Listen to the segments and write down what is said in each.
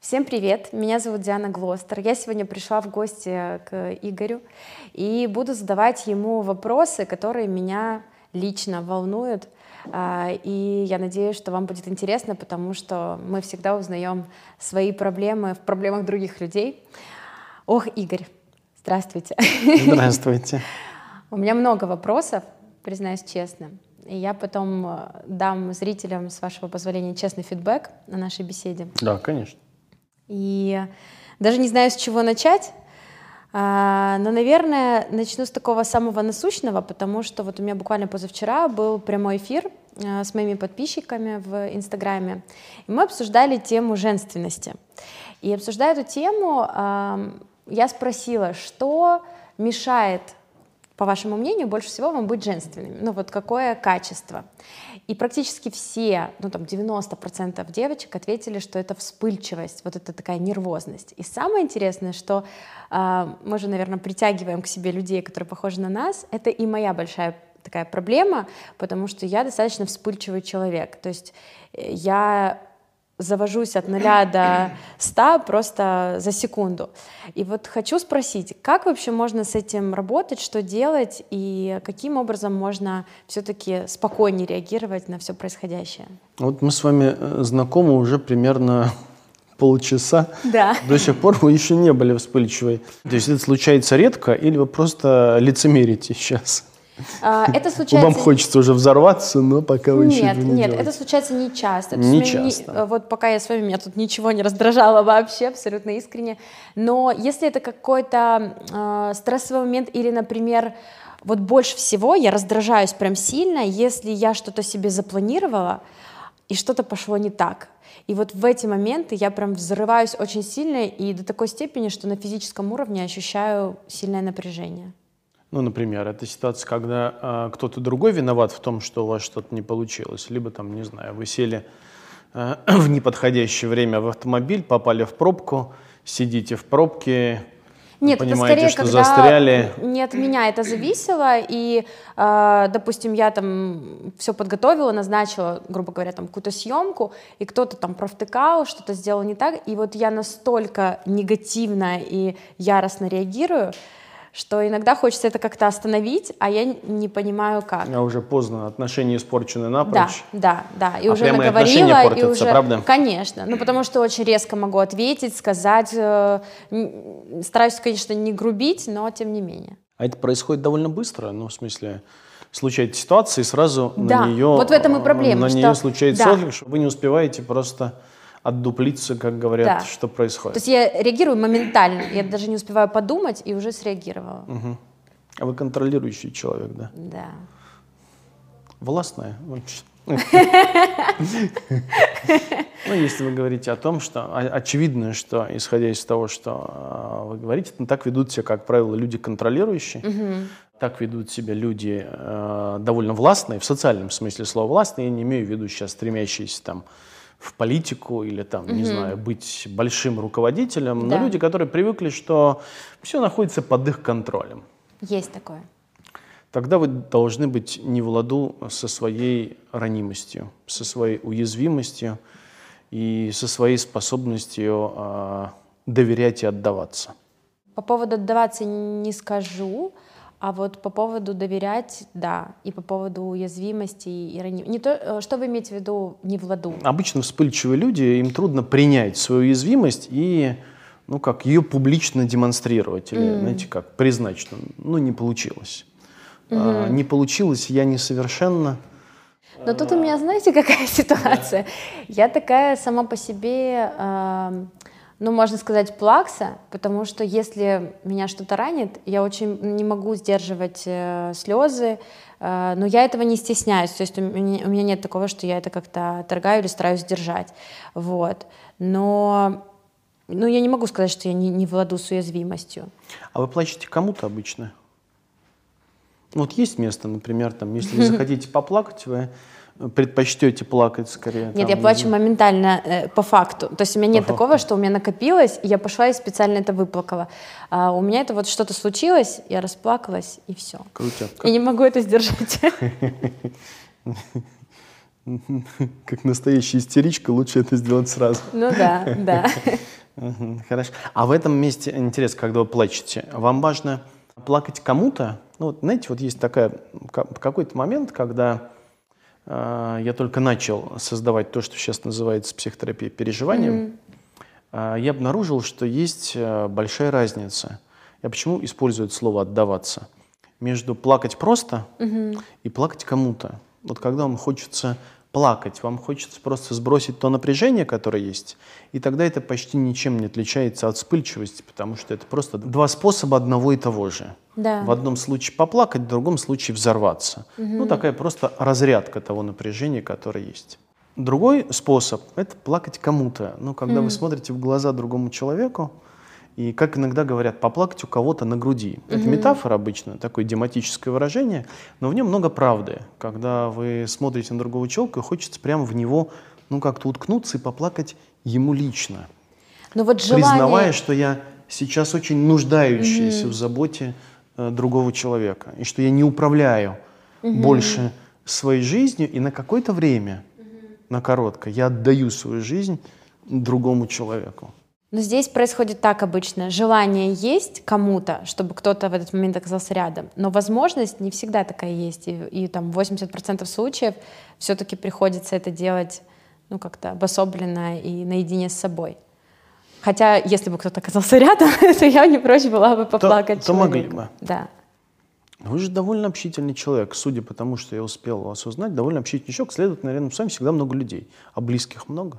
Всем привет, меня зовут Диана Глостер. Я сегодня пришла в гости к Игорю и буду задавать ему вопросы, которые меня лично волнуют. А, и я надеюсь, что вам будет интересно, потому что мы всегда узнаем свои проблемы в проблемах других людей. Ох, Игорь, здравствуйте. Здравствуйте. У меня много вопросов, признаюсь честно. И я потом э, дам зрителям, с вашего позволения, честный фидбэк на нашей беседе. Да, конечно. И даже не знаю, с чего начать, а, но, наверное, начну с такого самого насущного, потому что вот у меня буквально позавчера был прямой эфир а, с моими подписчиками в Инстаграме, и мы обсуждали тему женственности. И обсуждая эту тему, я спросила, что мешает по вашему мнению, больше всего вам быть женственными? Ну вот какое качество? И практически все, ну там 90% девочек ответили, что это вспыльчивость, вот это такая нервозность. И самое интересное, что э, мы же, наверное, притягиваем к себе людей, которые похожи на нас, это и моя большая такая проблема, потому что я достаточно вспыльчивый человек. То есть э, я завожусь от нуля до ста просто за секунду. И вот хочу спросить, как вообще можно с этим работать, что делать и каким образом можно все-таки спокойнее реагировать на все происходящее? Вот мы с вами э, знакомы уже примерно полчаса. Да. До сих пор вы еще не были вспыльчивой. То есть это случается редко или вы просто лицемерите сейчас? А, это случается... Вам хочется уже взорваться, но пока вы нет, еще не Нет, делаете. это случается не часто. Не часто. Не, вот пока я с вами, меня тут ничего не раздражало вообще, абсолютно искренне. Но если это какой-то э, стрессовый момент или, например, вот больше всего я раздражаюсь прям сильно, если я что-то себе запланировала, и что-то пошло не так. И вот в эти моменты я прям взрываюсь очень сильно и до такой степени, что на физическом уровне ощущаю сильное напряжение. Ну, например, это ситуация, когда э, кто-то другой виноват в том, что у вас что-то не получилось, либо там, не знаю, вы сели э, в неподходящее время в автомобиль, попали в пробку, сидите в пробке, нет, понимаете, это скорее, что когда застряли. не от меня это зависело, и, э, допустим, я там все подготовила, назначила, грубо говоря, там какую-то съемку, и кто-то там провтыкал, что-то сделал не так, и вот я настолько негативно и яростно реагирую, что иногда хочется это как-то остановить, а я не понимаю как. А уже поздно, отношения испорчены напрочь. Да, да, да. И а уже прямо наговорила, портятся, и уже, правда? конечно, ну потому что очень резко могу ответить, сказать, э, стараюсь, конечно, не грубить, но тем не менее. А это происходит довольно быстро, ну в смысле случается ситуация и сразу да, на нее вот в этом и проблема, на что... нее случается да. отклик, что вы не успеваете просто отдуплиться, как говорят, да. что происходит. То есть я реагирую моментально, я даже не успеваю подумать и уже среагировала. Угу. А вы контролирующий человек, да? Да. Властная. Ну, если вы говорите о том, что очевидно, что, исходя из того, что а, вы говорите, ну, так ведут себя, как правило, люди контролирующие, так ведут себя люди э, довольно властные, в социальном смысле слова властные, я не имею в виду сейчас стремящиеся там в политику или там, не знаю, быть большим руководителем, Да. но люди, которые привыкли, что все находится под их контролем. Есть такое. Тогда вы должны быть не в ладу со своей ранимостью, со своей уязвимостью и со своей способностью а, доверять и отдаваться. По поводу отдаваться не скажу, а вот по поводу доверять, да, и по поводу уязвимости и раним... Не то, э, что вы имеете в виду не в ладу? Обычно вспыльчивые люди, им трудно принять свою уязвимость и ну, как ее публично демонстрировать, или, М. знаете, как признать, что ну, не получилось. А, не получилось, я несовершенна. Но тут у меня, знаете, какая ситуация? Я такая сама по себе, эм, ну, можно сказать, плакса, потому что если меня что-то ранит, я очень не могу сдерживать э, слезы, э, но я этого не стесняюсь, то есть у меня, у меня нет такого, что я это как-то торгаю или стараюсь сдержать, вот. Но, ну, я не могу сказать, что я не, не владу с уязвимостью. А вы плачете кому-то обычно? Вот есть место, например, там, если вы захотите поплакать, вы предпочтете плакать скорее. Нет, там, я не плачу знаю. моментально э, по факту. То есть у меня нет По такого, факту. что у меня накопилось, и я пошла и специально это выплакала. А у меня это вот что-то случилось, я расплакалась, и все. Крутяк. Я не могу это сдержать. Как настоящая истеричка, лучше это сделать сразу. Ну да, да. Хорошо. А в этом месте интересно, когда вы плачете, вам важно плакать кому-то? Ну, вот, знаете, вот есть такая, какой-то момент, когда я только начал создавать то, что сейчас называется психотерапией переживанием, mm-hmm. э, я обнаружил, что есть э, большая разница. Я почему использую это слово «отдаваться»? Между плакать просто mm-hmm. и плакать кому-то. Вот когда вам хочется плакать, вам хочется просто сбросить то напряжение, которое есть, и тогда это почти ничем не отличается от вспыльчивости, потому что это просто два способа одного и того же. Да. В одном случае поплакать, в другом случае взорваться. Угу. Ну, такая просто разрядка того напряжения, которое есть. Другой способ – это плакать кому-то. Ну, когда mm. вы смотрите в глаза другому человеку, и как иногда говорят, поплакать у кого-то на груди. Это угу. метафора обычно, такое дематическое выражение, но в нем много правды. Когда вы смотрите на другого человека, хочется прямо в него, ну, как-то уткнуться и поплакать ему лично. Но вот желание... Признавая, что я сейчас очень нуждающийся угу. в заботе э, другого человека, и что я не управляю угу. больше своей жизнью, и на какое-то время, угу. на короткое, я отдаю свою жизнь другому человеку. Но здесь происходит так обычно. Желание есть кому-то, чтобы кто-то в этот момент оказался рядом, но возможность не всегда такая есть. И, и там 80% случаев все-таки приходится это делать ну, как-то обособленно и наедине с собой. Хотя, если бы кто-то оказался рядом, то я не прочь была бы поплакать. То, то могли бы. Да. Вы же довольно общительный человек, судя по тому, что я успел вас узнать, довольно общительный человек, следовательно, наверное, с вами всегда много людей. А близких много?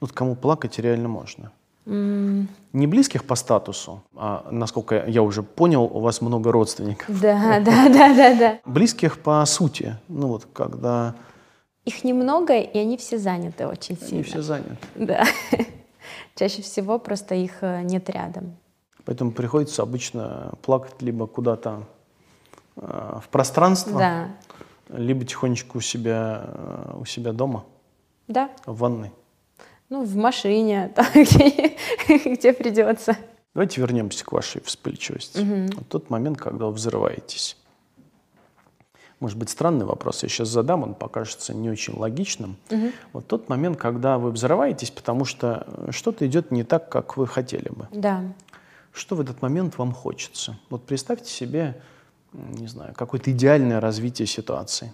Вот кому плакать реально можно. Не близких по статусу, а, насколько я уже понял, у вас много родственников. Да, да, да, да, да. Близких по сути. Ну вот когда... Их немного, и они все заняты очень сильно. Они все заняты. Да. Чаще всего просто их э, нет рядом. Поэтому приходится обычно плакать либо куда-то э, в пространство, да. либо тихонечко у себя, э, у себя дома. Да. В ванной. Ну, в машине, там, где, где придется. Давайте вернемся к вашей вспыльчивости. Угу. Вот тот момент, когда вы взрываетесь. Может быть, странный вопрос, я сейчас задам, он покажется не очень логичным. Угу. Вот тот момент, когда вы взрываетесь, потому что что-то идет не так, как вы хотели бы. Да. Что в этот момент вам хочется? Вот представьте себе, не знаю, какое-то идеальное развитие ситуации.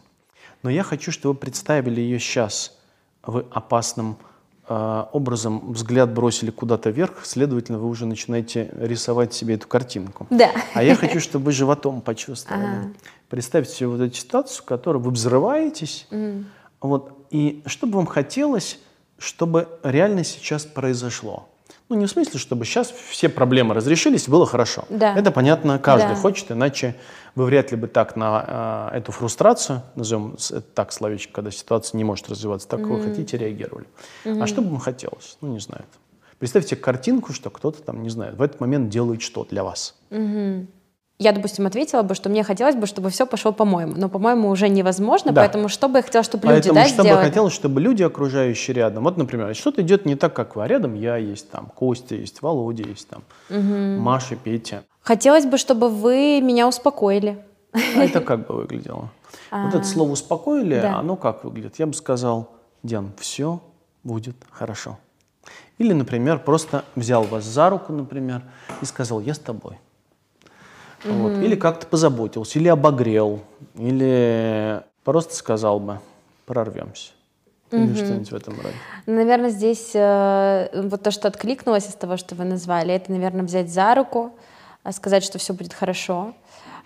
Но я хочу, чтобы вы представили ее сейчас в опасном образом взгляд бросили куда-то вверх, следовательно, вы уже начинаете рисовать себе эту картинку. Да. А я хочу, чтобы вы животом почувствовали. Ага. Представьте себе вот эту ситуацию, в которой вы взрываетесь, mm. вот, и что бы вам хотелось, чтобы реально сейчас произошло. Ну, не в смысле, чтобы сейчас все проблемы разрешились, было хорошо. Да. Это понятно, каждый да. хочет, иначе вы вряд ли бы так на э, эту фрустрацию, назовем так словечко, когда ситуация не может развиваться так, как mm-hmm. вы хотите, реагировали. Mm-hmm. А что бы вам хотелось? Ну, не знаю. Представьте картинку, что кто-то там, не знаю, в этот момент делает что для вас. Mm-hmm я, допустим, ответила бы, что мне хотелось бы, чтобы все пошло по-моему. Но, по-моему, уже невозможно, да. поэтому что бы я хотела, чтобы поэтому, люди да, что сделали? бы хотелось, чтобы люди, окружающие рядом, вот, например, что-то идет не так, как вы, а рядом я есть, там, Костя есть, Володя есть, там, угу. Маша, Петя. Хотелось бы, чтобы вы меня успокоили. А это как бы выглядело? Вот это слово «успокоили», оно как выглядит? Я бы сказал, Диан, все будет хорошо. Или, например, просто взял вас за руку, например, и сказал, я с тобой. Mm-hmm. Вот. Или как-то позаботился, или обогрел, или просто сказал бы, прорвемся. Или mm-hmm. что-нибудь в этом роде. Наверное, здесь э, вот то, что откликнулось из того, что вы назвали, это, наверное, взять за руку, а сказать, что все будет хорошо.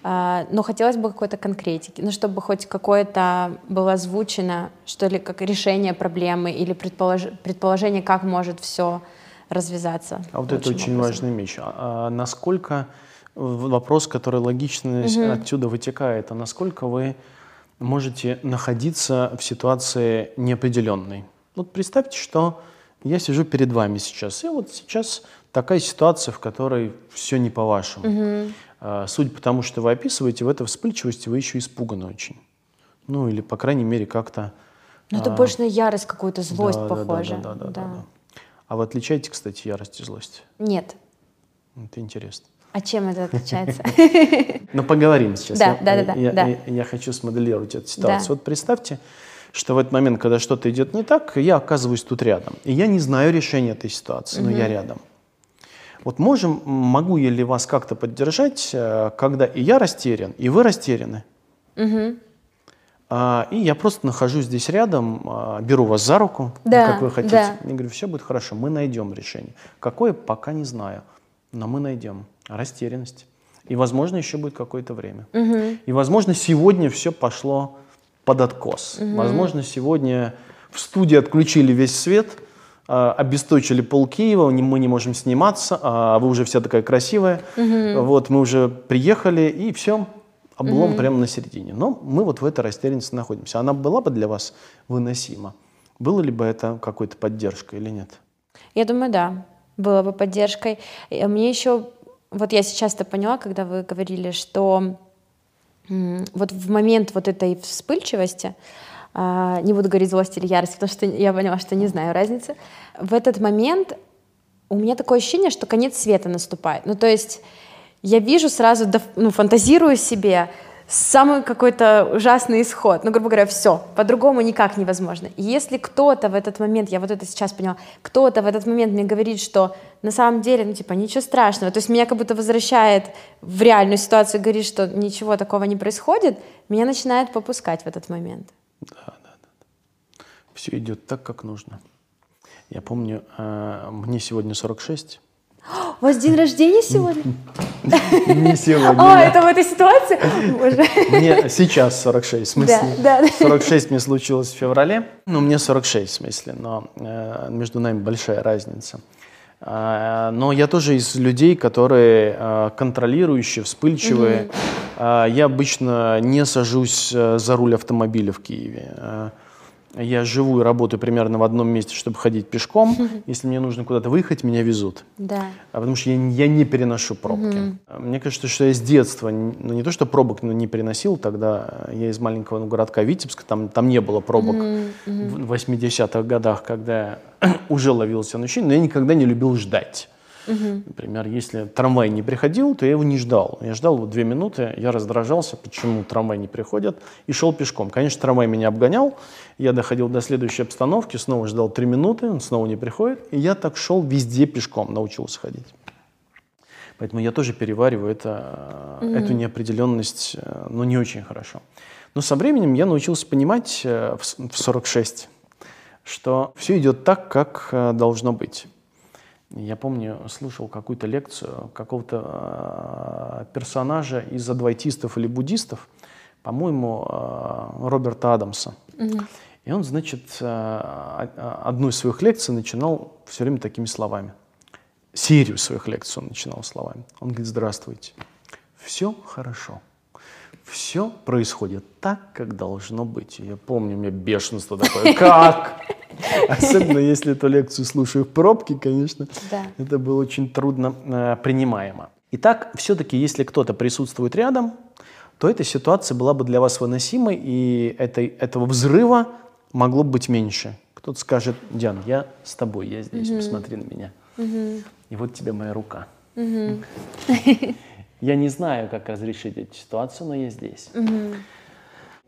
Uh, но хотелось бы какой-то конкретики, ну, чтобы хоть какое-то было озвучено, что ли, как решение проблемы или предполож... предположение, как может все развязаться. А вот это очень образом. важная вещь. А, а насколько вопрос, который логично угу. отсюда вытекает, а насколько вы можете находиться в ситуации неопределенной. Вот представьте, что я сижу перед вами сейчас, и вот сейчас такая ситуация, в которой все не по-вашему. Угу. А, судя по тому, что вы описываете, в этой вспыльчивости вы еще испуганы очень. Ну, или, по крайней мере, как-то... Ну, это а... больше на ярость какую-то, злость да, похоже. Да да да, да, да, да, да. А вы отличаете, кстати, ярость и злость? Нет. Это интересно. А чем это отличается? Ну, поговорим сейчас. Да, да, да. Я хочу смоделировать эту ситуацию. Вот представьте, что в этот момент, когда что-то идет не так, я оказываюсь тут рядом. И я не знаю решения этой ситуации, но я рядом. Вот можем, могу я ли вас как-то поддержать, э, когда и я растерян, и вы растеряны? А, и я просто нахожусь здесь рядом, а, беру вас за руку, Да, как вы хотите. да. Я говорю, все будет хорошо, мы найдем решение. Какое, пока не знаю, но мы найдем. Растерянность. И, возможно, еще будет какое-то время. И, возможно, сегодня все пошло под откос. Возможно, сегодня в студии отключили весь свет, а, обесточили пол Киева, мы не можем сниматься, а вы уже вся такая красивая. Вот, мы уже приехали, и все, облом прямо на середине. Но мы вот в этой растерянности находимся. Она была бы для вас выносима? Было ли бы это какой-то поддержкой или нет? Я думаю, да, было бы поддержкой. И Мне еще, вот я сейчас-то поняла, когда вы говорили, что вот в момент вот этой вспыльчивости, а, не буду говорить злости или ярости, потому что я поняла, что не знаю разницы, в этот момент у меня такое ощущение, что конец света наступает. Ну, то есть я вижу сразу, ну, фантазирую себе самый какой-то ужасный исход. Ну, грубо говоря, все, по-другому никак невозможно. И если кто-то в этот момент, я вот это сейчас поняла, кто-то в этот момент мне говорит, что на самом деле, ну, типа, ничего страшного, то есть меня как будто возвращает в реальную ситуацию, говорит, что ничего такого не происходит, меня начинает попускать в этот момент. Все идет так, как нужно. Я помню, э, мне сегодня 46. У вас день рождения сегодня? Не сегодня. А, это в этой ситуации? Мне сейчас 46, в смысле. Да, да. 46 мне случилось в феврале. Ну, мне 46, в смысле, но э, между нами большая разница. А, но я тоже из людей, которые э, контролирующие, вспыльчивые. А, я обычно не сажусь э, за руль автомобиля в Киеве. Я живу и работаю примерно в одном месте, чтобы ходить пешком. Если мне нужно куда-то выехать, меня везут. Да. А потому что я, я не переношу пробки. А Мне кажется, что я с детства, ну не то что пробок ну, не переносил, тогда я из маленького ну, городка Витебска, там, там не было пробок в 80-х годах, когда уже ловился на но я никогда не любил ждать. Например, если трамвай не приходил, то я его не ждал. Я ждал вот две минуты, я раздражался, почему трамвай не приходит, и шел пешком. Конечно, трамвай меня обгонял, я доходил до следующей обстановки, снова ждал три минуты, он снова не приходит, и я так шел везде пешком, научился ходить. Поэтому я тоже перевариваю это, э, эту неопределенность, э, но не очень хорошо. Но со временем я научился понимать э, в с- в 46, что все идет так, как должно быть. Я помню, слушал какую-то лекцию какого-то э, персонажа из адвайтистов или буддистов, по-моему, э, Роберта Адамса. И он, значит, о- одну из своих лекций начинал все время такими словами. Серию своих лекций он начинал словами. Он говорит, здравствуйте, все хорошо. Все происходит так, как должно быть. Я помню, у меня бешенство такое. Как? Особенно если эту лекцию слушаю в пробке, конечно. Да. Это было очень трудно э, принимаемо. Итак, все-таки, если кто-то присутствует рядом, то эта ситуация была бы для вас выносимой, и этой, этого взрыва могло бы быть меньше. Кто-то скажет, Диан, я с тобой, я здесь, посмотри на меня. И вот тебе моя рука. Я не знаю, как разрешить эту ситуацию, но я здесь.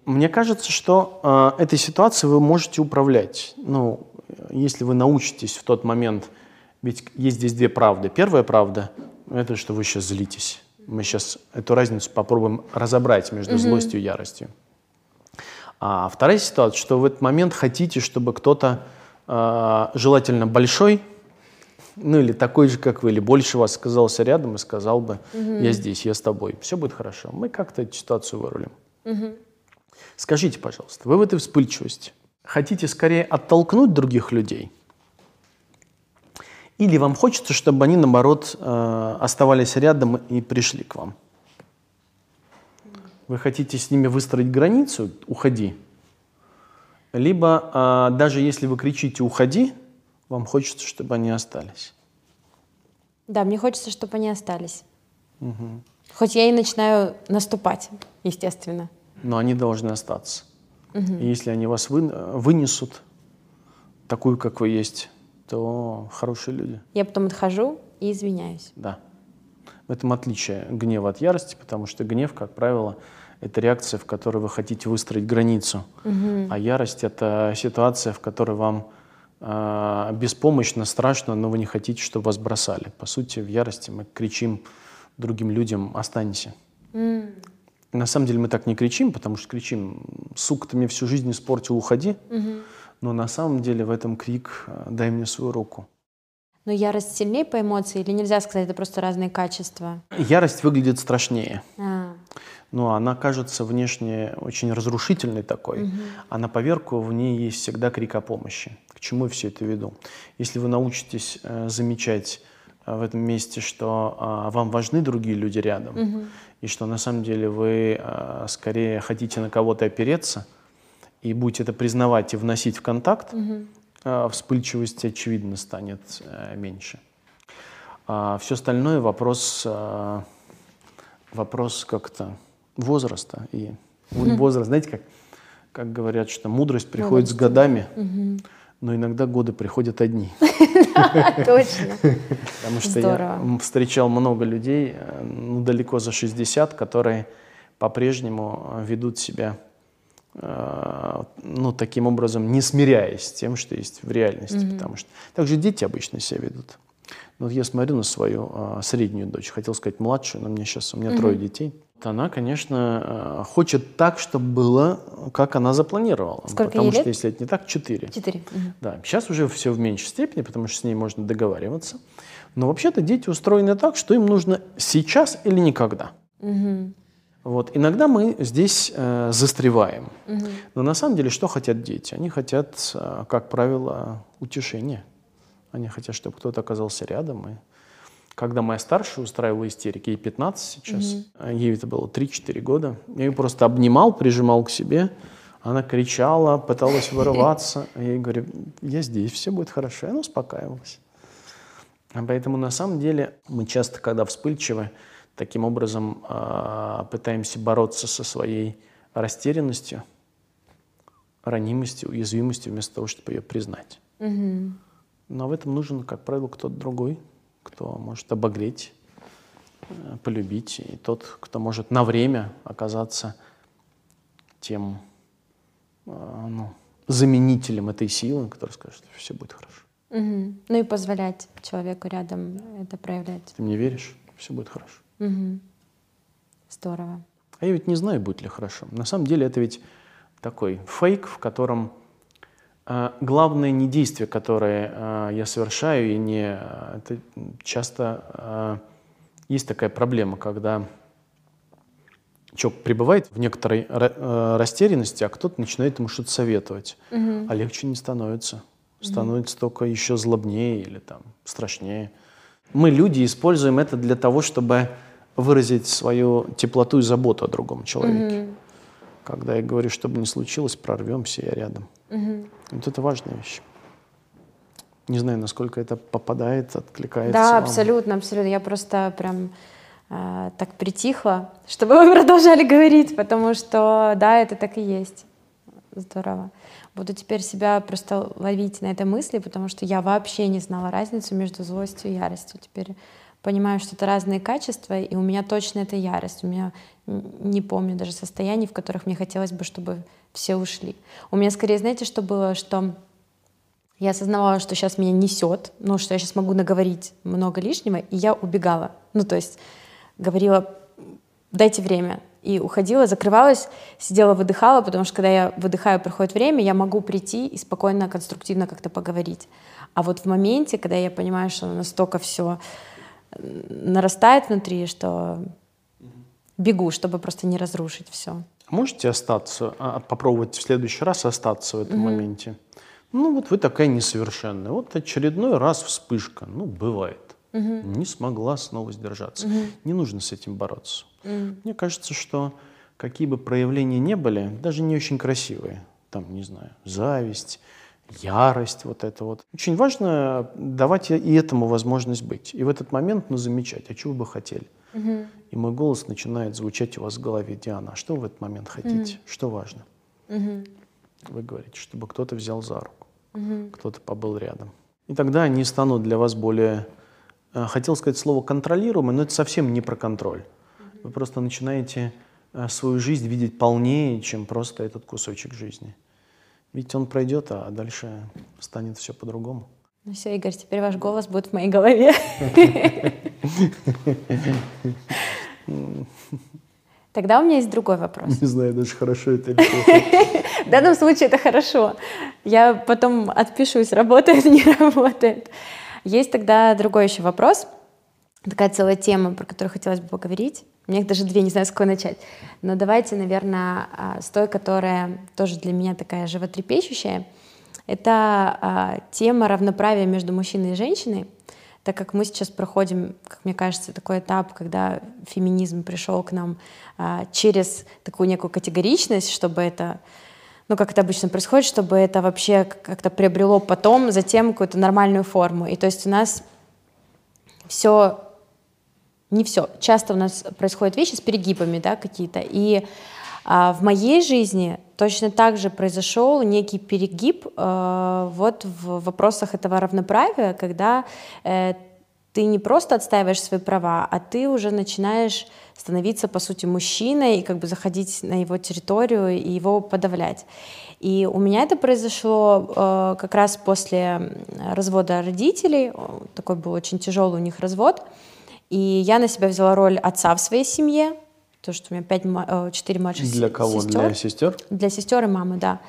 Мне кажется, что э, этой ситуацией вы можете управлять. Ну, если вы научитесь в тот момент, ведь есть здесь две правды. Первая правда – это что вы сейчас злитесь. Мы сейчас эту разницу попробуем разобрать между злостью и яростью. А вторая ситуация, что в этот момент хотите, чтобы кто-то, э, желательно большой, ну или такой же, как вы, или больше вас оказался рядом и сказал бы, я здесь, я с тобой, все будет хорошо. Мы как-то эту ситуацию вырулим. Скажите, пожалуйста, вы в этой вспыльчивости хотите скорее оттолкнуть других людей? Или вам хочется, чтобы они, наоборот, э, оставались рядом и пришли к вам? Вы хотите с ними выстроить границу «уходи», либо э, даже если вы кричите «уходи», вам хочется, чтобы они остались. Да, мне хочется, чтобы они остались. Хоть я и начинаю наступать, естественно. Но они должны остаться. И если они вас вы- вынесут, такую, как вы есть, то хорошие люди. Я потом отхожу и извиняюсь. Да. В этом отличие гнева от ярости, потому что гнев, как правило, это реакция, в которой вы хотите выстроить границу. Угу. А ярость это ситуация, в которой вам э, беспомощно, страшно, но вы не хотите, чтобы вас бросали. По сути, в ярости мы кричим другим людям «останься». Mm. На самом деле мы так не кричим, потому что кричим «сука, ты мне всю жизнь испортил, уходи». Угу. Но на самом деле в этом крик «дай мне свою руку». Но ярость сильнее по эмоции или нельзя сказать, это просто разные качества? Ярость выглядит страшнее. А. Но она кажется внешне очень разрушительной такой, угу. а на поверку в ней есть всегда крик о помощи. К чему я все это веду? Если вы научитесь э, замечать э, в этом месте, что э, вам важны другие люди рядом, угу. и что на самом деле вы э, скорее хотите на кого-то опереться, и будете это признавать и вносить в контакт, угу. э, вспыльчивости, очевидно, станет э, меньше. А все остальное вопрос, э, вопрос как-то возраста. И возраст, знаете, как, как говорят, что мудрость приходит с годами, но иногда годы приходят одни. Точно. Потому что я встречал много людей, э, ну, далеко за 60, которые по-прежнему ведут себя э, ну, таким образом, не смиряясь с тем, что есть в реальности. Mm-hmm. Потому что также дети обычно себя ведут. Но вот я смотрю на свою а, среднюю дочь, хотел сказать младшую, но мне сейчас, у меня mm-hmm. трое детей она, конечно, э, хочет так, чтобы было, как она запланировала. Сколько потому ей что, лет? если это не так, четыре. Четыре. Угу. Да, сейчас уже все в меньшей степени, потому что с ней можно договариваться. Но вообще-то дети устроены так, что им нужно сейчас или никогда. Угу. Вот. Иногда мы здесь э, застреваем. Угу. Но на самом деле что хотят дети? Они хотят, э, как правило, утешения. Они хотят, чтобы кто-то оказался рядом и когда моя старшая устраивала истерики, ей 15 сейчас, угу. ей это было 3-4 года, я ее просто обнимал, прижимал к себе, она кричала, пыталась вырываться, а я ей говорю, я здесь, все будет хорошо, и она успокаивалась. А поэтому на самом деле мы часто, когда вспыльчивы, таким образом э, пытаемся бороться со своей растерянностью, ранимостью, уязвимостью, вместо того, чтобы ее признать. Угу. Но в этом нужен, как правило, кто-то другой кто может обогреть, э, полюбить, и тот, кто может на время оказаться тем э, ну, заменителем этой силы, который скажет, что все будет хорошо. Угу. Ну и позволять человеку рядом это проявлять. Ты мне веришь? Все будет хорошо. Угу. Здорово. А я ведь не знаю, будет ли хорошо. На самом деле это ведь такой фейк, в котором главное не действие, которое а, я совершаю, и не а, это часто есть такая проблема, когда человек пребывает в некоторой растерянности, а кто-то начинает ему что-то советовать, угу. а легче не становится, становится угу. только еще злобнее или там страшнее. Мы люди используем это для того, чтобы выразить свою теплоту и заботу о другом человеке. Угу. Когда я говорю, чтобы не случилось, прорвемся, я рядом. Угу. Вот это важная вещь. Не знаю, насколько это попадает, откликается. Да, вам. абсолютно, абсолютно. Я просто прям э, так притихла, чтобы вы продолжали говорить, потому что да, это так и есть. Здорово. Буду теперь себя просто ловить на этой мысли, потому что я вообще не знала разницу между злостью и яростью. Теперь понимаю, что это разные качества, и у меня точно это ярость. У меня не помню даже состояний, в которых мне хотелось бы, чтобы все ушли. У меня скорее, знаете, что было, что я осознавала, что сейчас меня несет, ну, что я сейчас могу наговорить много лишнего, и я убегала. Ну, то есть говорила, дайте время. И уходила, закрывалась, сидела, выдыхала, потому что когда я выдыхаю, проходит время, я могу прийти и спокойно, конструктивно как-то поговорить. А вот в моменте, когда я понимаю, что настолько все нарастает внутри, что бегу, чтобы просто не разрушить все. Можете остаться, а, попробовать в следующий раз остаться в этом mm-hmm. моменте? Ну вот вы такая несовершенная. Вот очередной раз вспышка. Ну, бывает. Mm-hmm. Не смогла снова сдержаться. Mm-hmm. Не нужно с этим бороться. Mm-hmm. Мне кажется, что какие бы проявления не были, даже не очень красивые, там, не знаю, зависть, ярость, вот это вот. Очень важно давать и этому возможность быть. И в этот момент, ну, замечать, а чего бы хотели. Угу. И мой голос начинает звучать у вас в голове. Диана, а что вы в этот момент хотите? Угу. Что важно? Угу. Вы говорите, чтобы кто-то взял за руку, угу. кто-то побыл рядом. И тогда они станут для вас более, э, хотел сказать слово контролируемые, но это совсем не про контроль. Угу. Вы просто начинаете э, свою жизнь видеть полнее, чем просто этот кусочек жизни. Ведь он пройдет, а дальше станет все по-другому. Ну все, Игорь, теперь ваш голос будет в моей голове. Тогда у меня есть другой вопрос. Не знаю, даже хорошо это или плохо. В данном случае это хорошо. Я потом отпишусь, работает, не работает. Есть тогда другой еще вопрос. Такая целая тема, про которую хотелось бы поговорить. У меня их даже две, не знаю, с какой начать. Но давайте, наверное, а, с той, которая тоже для меня такая животрепещущая. Это а, тема равноправия между мужчиной и женщиной так как мы сейчас проходим, как мне кажется, такой этап, когда феминизм пришел к нам а, через такую некую категоричность, чтобы это, ну, как это обычно происходит, чтобы это вообще как-то приобрело потом, затем какую-то нормальную форму. И то есть у нас все, не все, часто у нас происходят вещи с перегибами, да, какие-то. И а, в моей жизни точно так же произошел некий перегиб э, вот в вопросах этого равноправия, когда э, ты не просто отстаиваешь свои права, а ты уже начинаешь становиться, по сути, мужчиной и как бы заходить на его территорию и его подавлять. И у меня это произошло э, как раз после развода родителей. Такой был очень тяжелый у них развод. И я на себя взяла роль отца в своей семье, то, что у меня пять, э, четыре младших. Для кого? Сестер. Для сестер? Для сестер и мамы, да.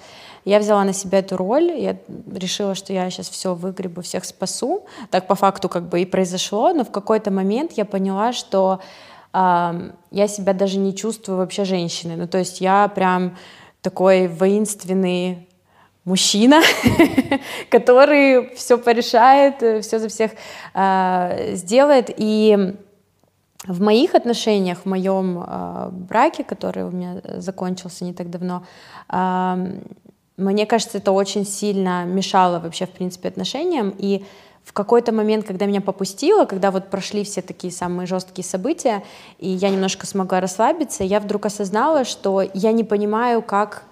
Я взяла на себя эту роль, я решила, что я сейчас все выгребу, всех спасу. Так по факту как бы и произошло, но в какой-то момент я поняла, что э, я себя даже не чувствую вообще женщиной. Ну то есть я прям такой воинственный мужчина, который все порешает, все за всех э, сделает. И в моих отношениях, в моем э, браке, который у меня закончился не так давно, э, мне кажется, это очень сильно мешало вообще, в принципе, отношениям. И в какой-то момент, когда меня попустило, когда вот прошли все такие самые жесткие события, и я немножко смогла расслабиться, я вдруг осознала, что я не понимаю, как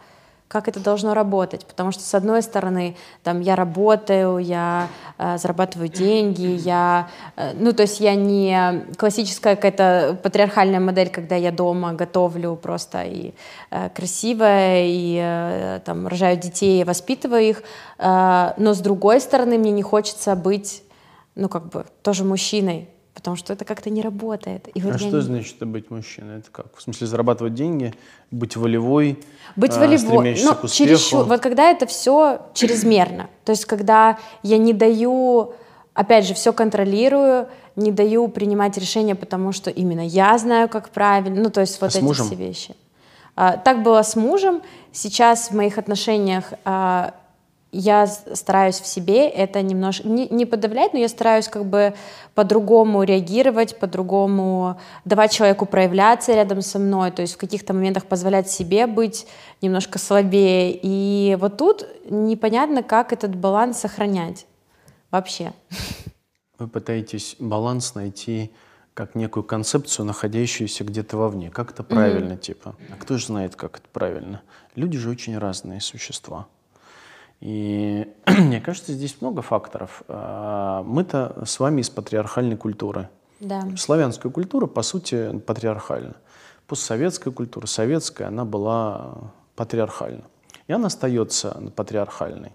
как это должно работать, потому что с одной стороны, там я работаю, я э, зарабатываю деньги, я, э, ну то есть я не классическая какая-то патриархальная модель, когда я дома готовлю просто и э, красивая и э, там рожаю детей, воспитываю их, э, но с другой стороны мне не хочется быть, ну как бы тоже мужчиной, потому что это как-то не работает. И вот а что не... значит быть мужчиной? Это как? В смысле зарабатывать деньги, быть волевой, быть а, волевой, но к чересчур. Вот когда это все чрезмерно, то есть когда я не даю, опять же, все контролирую, не даю принимать решения, потому что именно я знаю, как правильно, ну то есть вот а эти все вещи. А, так было с мужем. Сейчас в моих отношениях а, я стараюсь в себе это немножко не, не подавлять, но я стараюсь как бы по-другому реагировать, по-другому давать человеку проявляться рядом со мной, то есть в каких-то моментах позволять себе быть немножко слабее. И вот тут непонятно, как этот баланс сохранять вообще. Вы пытаетесь баланс найти как некую концепцию, находящуюся где-то вовне. Как это правильно, mm-hmm. типа? А кто же знает, как это правильно? Люди же очень разные существа. И мне кажется, здесь много факторов. А, мы-то с вами из патриархальной культуры. Да. Славянская культура, по сути, патриархальна. Постсоветская культура, советская, она была патриархальна. И она остается патриархальной.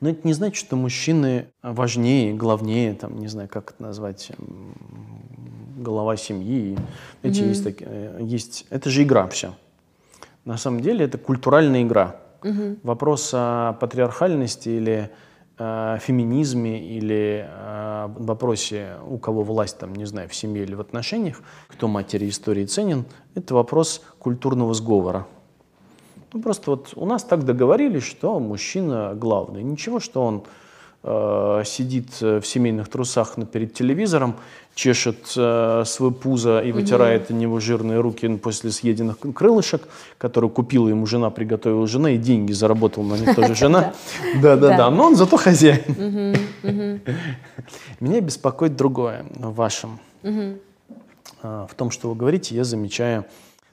Но это не значит, что мужчины важнее, главнее, там, не знаю, как это назвать, голова семьи. Знаете, mm-hmm. есть, такие, есть, это же игра все. На самом деле это культуральная игра. Угу. Вопрос о патриархальности или э, феминизме или э, вопросе, у кого власть, там, не знаю, в семье или в отношениях, кто матери истории ценен, это вопрос культурного сговора. Ну, просто вот у нас так договорились, что мужчина главный. Ничего, что он э, сидит в семейных трусах перед телевизором чешет э, свой пузо и вытирает угу. него жирные руки после съеденных крылышек, которые купила ему жена, приготовила жена, и деньги заработала на них тоже жена. Да-да-да, но он зато хозяин. Меня беспокоит другое в вашем. А, в том, что вы говорите, я замечаю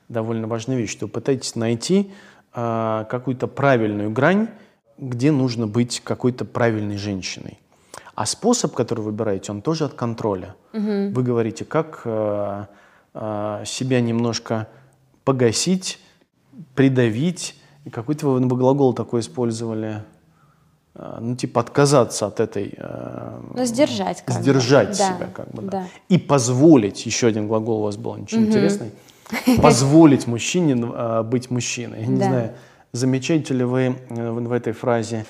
довольно важную вещь, что вы пытаетесь найти а, какую-то правильную грань, где нужно быть какой-то правильной женщиной. А способ, который вы выбираете, он тоже от контроля. Угу. Вы говорите, как э, э, себя немножко погасить, придавить. И какой-то вы глагол такой использовали. Э, ну, типа отказаться от этой... Э, ну, сдержать как Сдержать бы. себя как бы, да. да. И позволить, еще один глагол у вас был очень угу. интересный, позволить мужчине э, быть мужчиной. Я не да. знаю, замечаете ли вы в этой фразе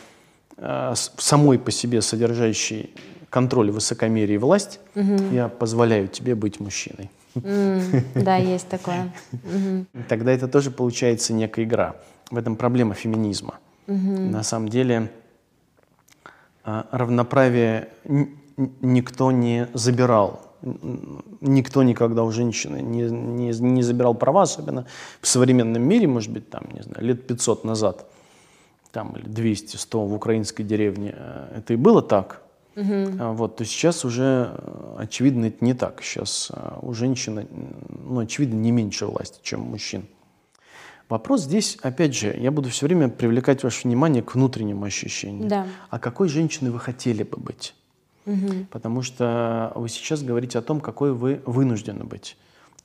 самой по себе содержащий контроль, высокомерие и власть, угу. я позволяю тебе быть мужчиной. Mm, да, есть такое. Тогда это тоже получается некая игра. В этом проблема феминизма. На самом деле а, равноправие никто не забирал. Никто никогда у женщины не, не, не забирал права, особенно в современном мире, может быть, там, не знаю, лет 500 назад, там, или 200, 100 в украинской деревне, э, это и было так. Угу. Вот, то сейчас уже, э, очевидно, это не так. Сейчас э, у женщины, ну, очевидно, не меньше власти, чем у мужчин. Вопрос здесь, опять же, я буду все время привлекать ваше внимание к внутреннему ощущению. Да. А какой женщиной вы хотели бы быть? Угу. Потому что вы сейчас говорите о том, какой вы вынуждены быть.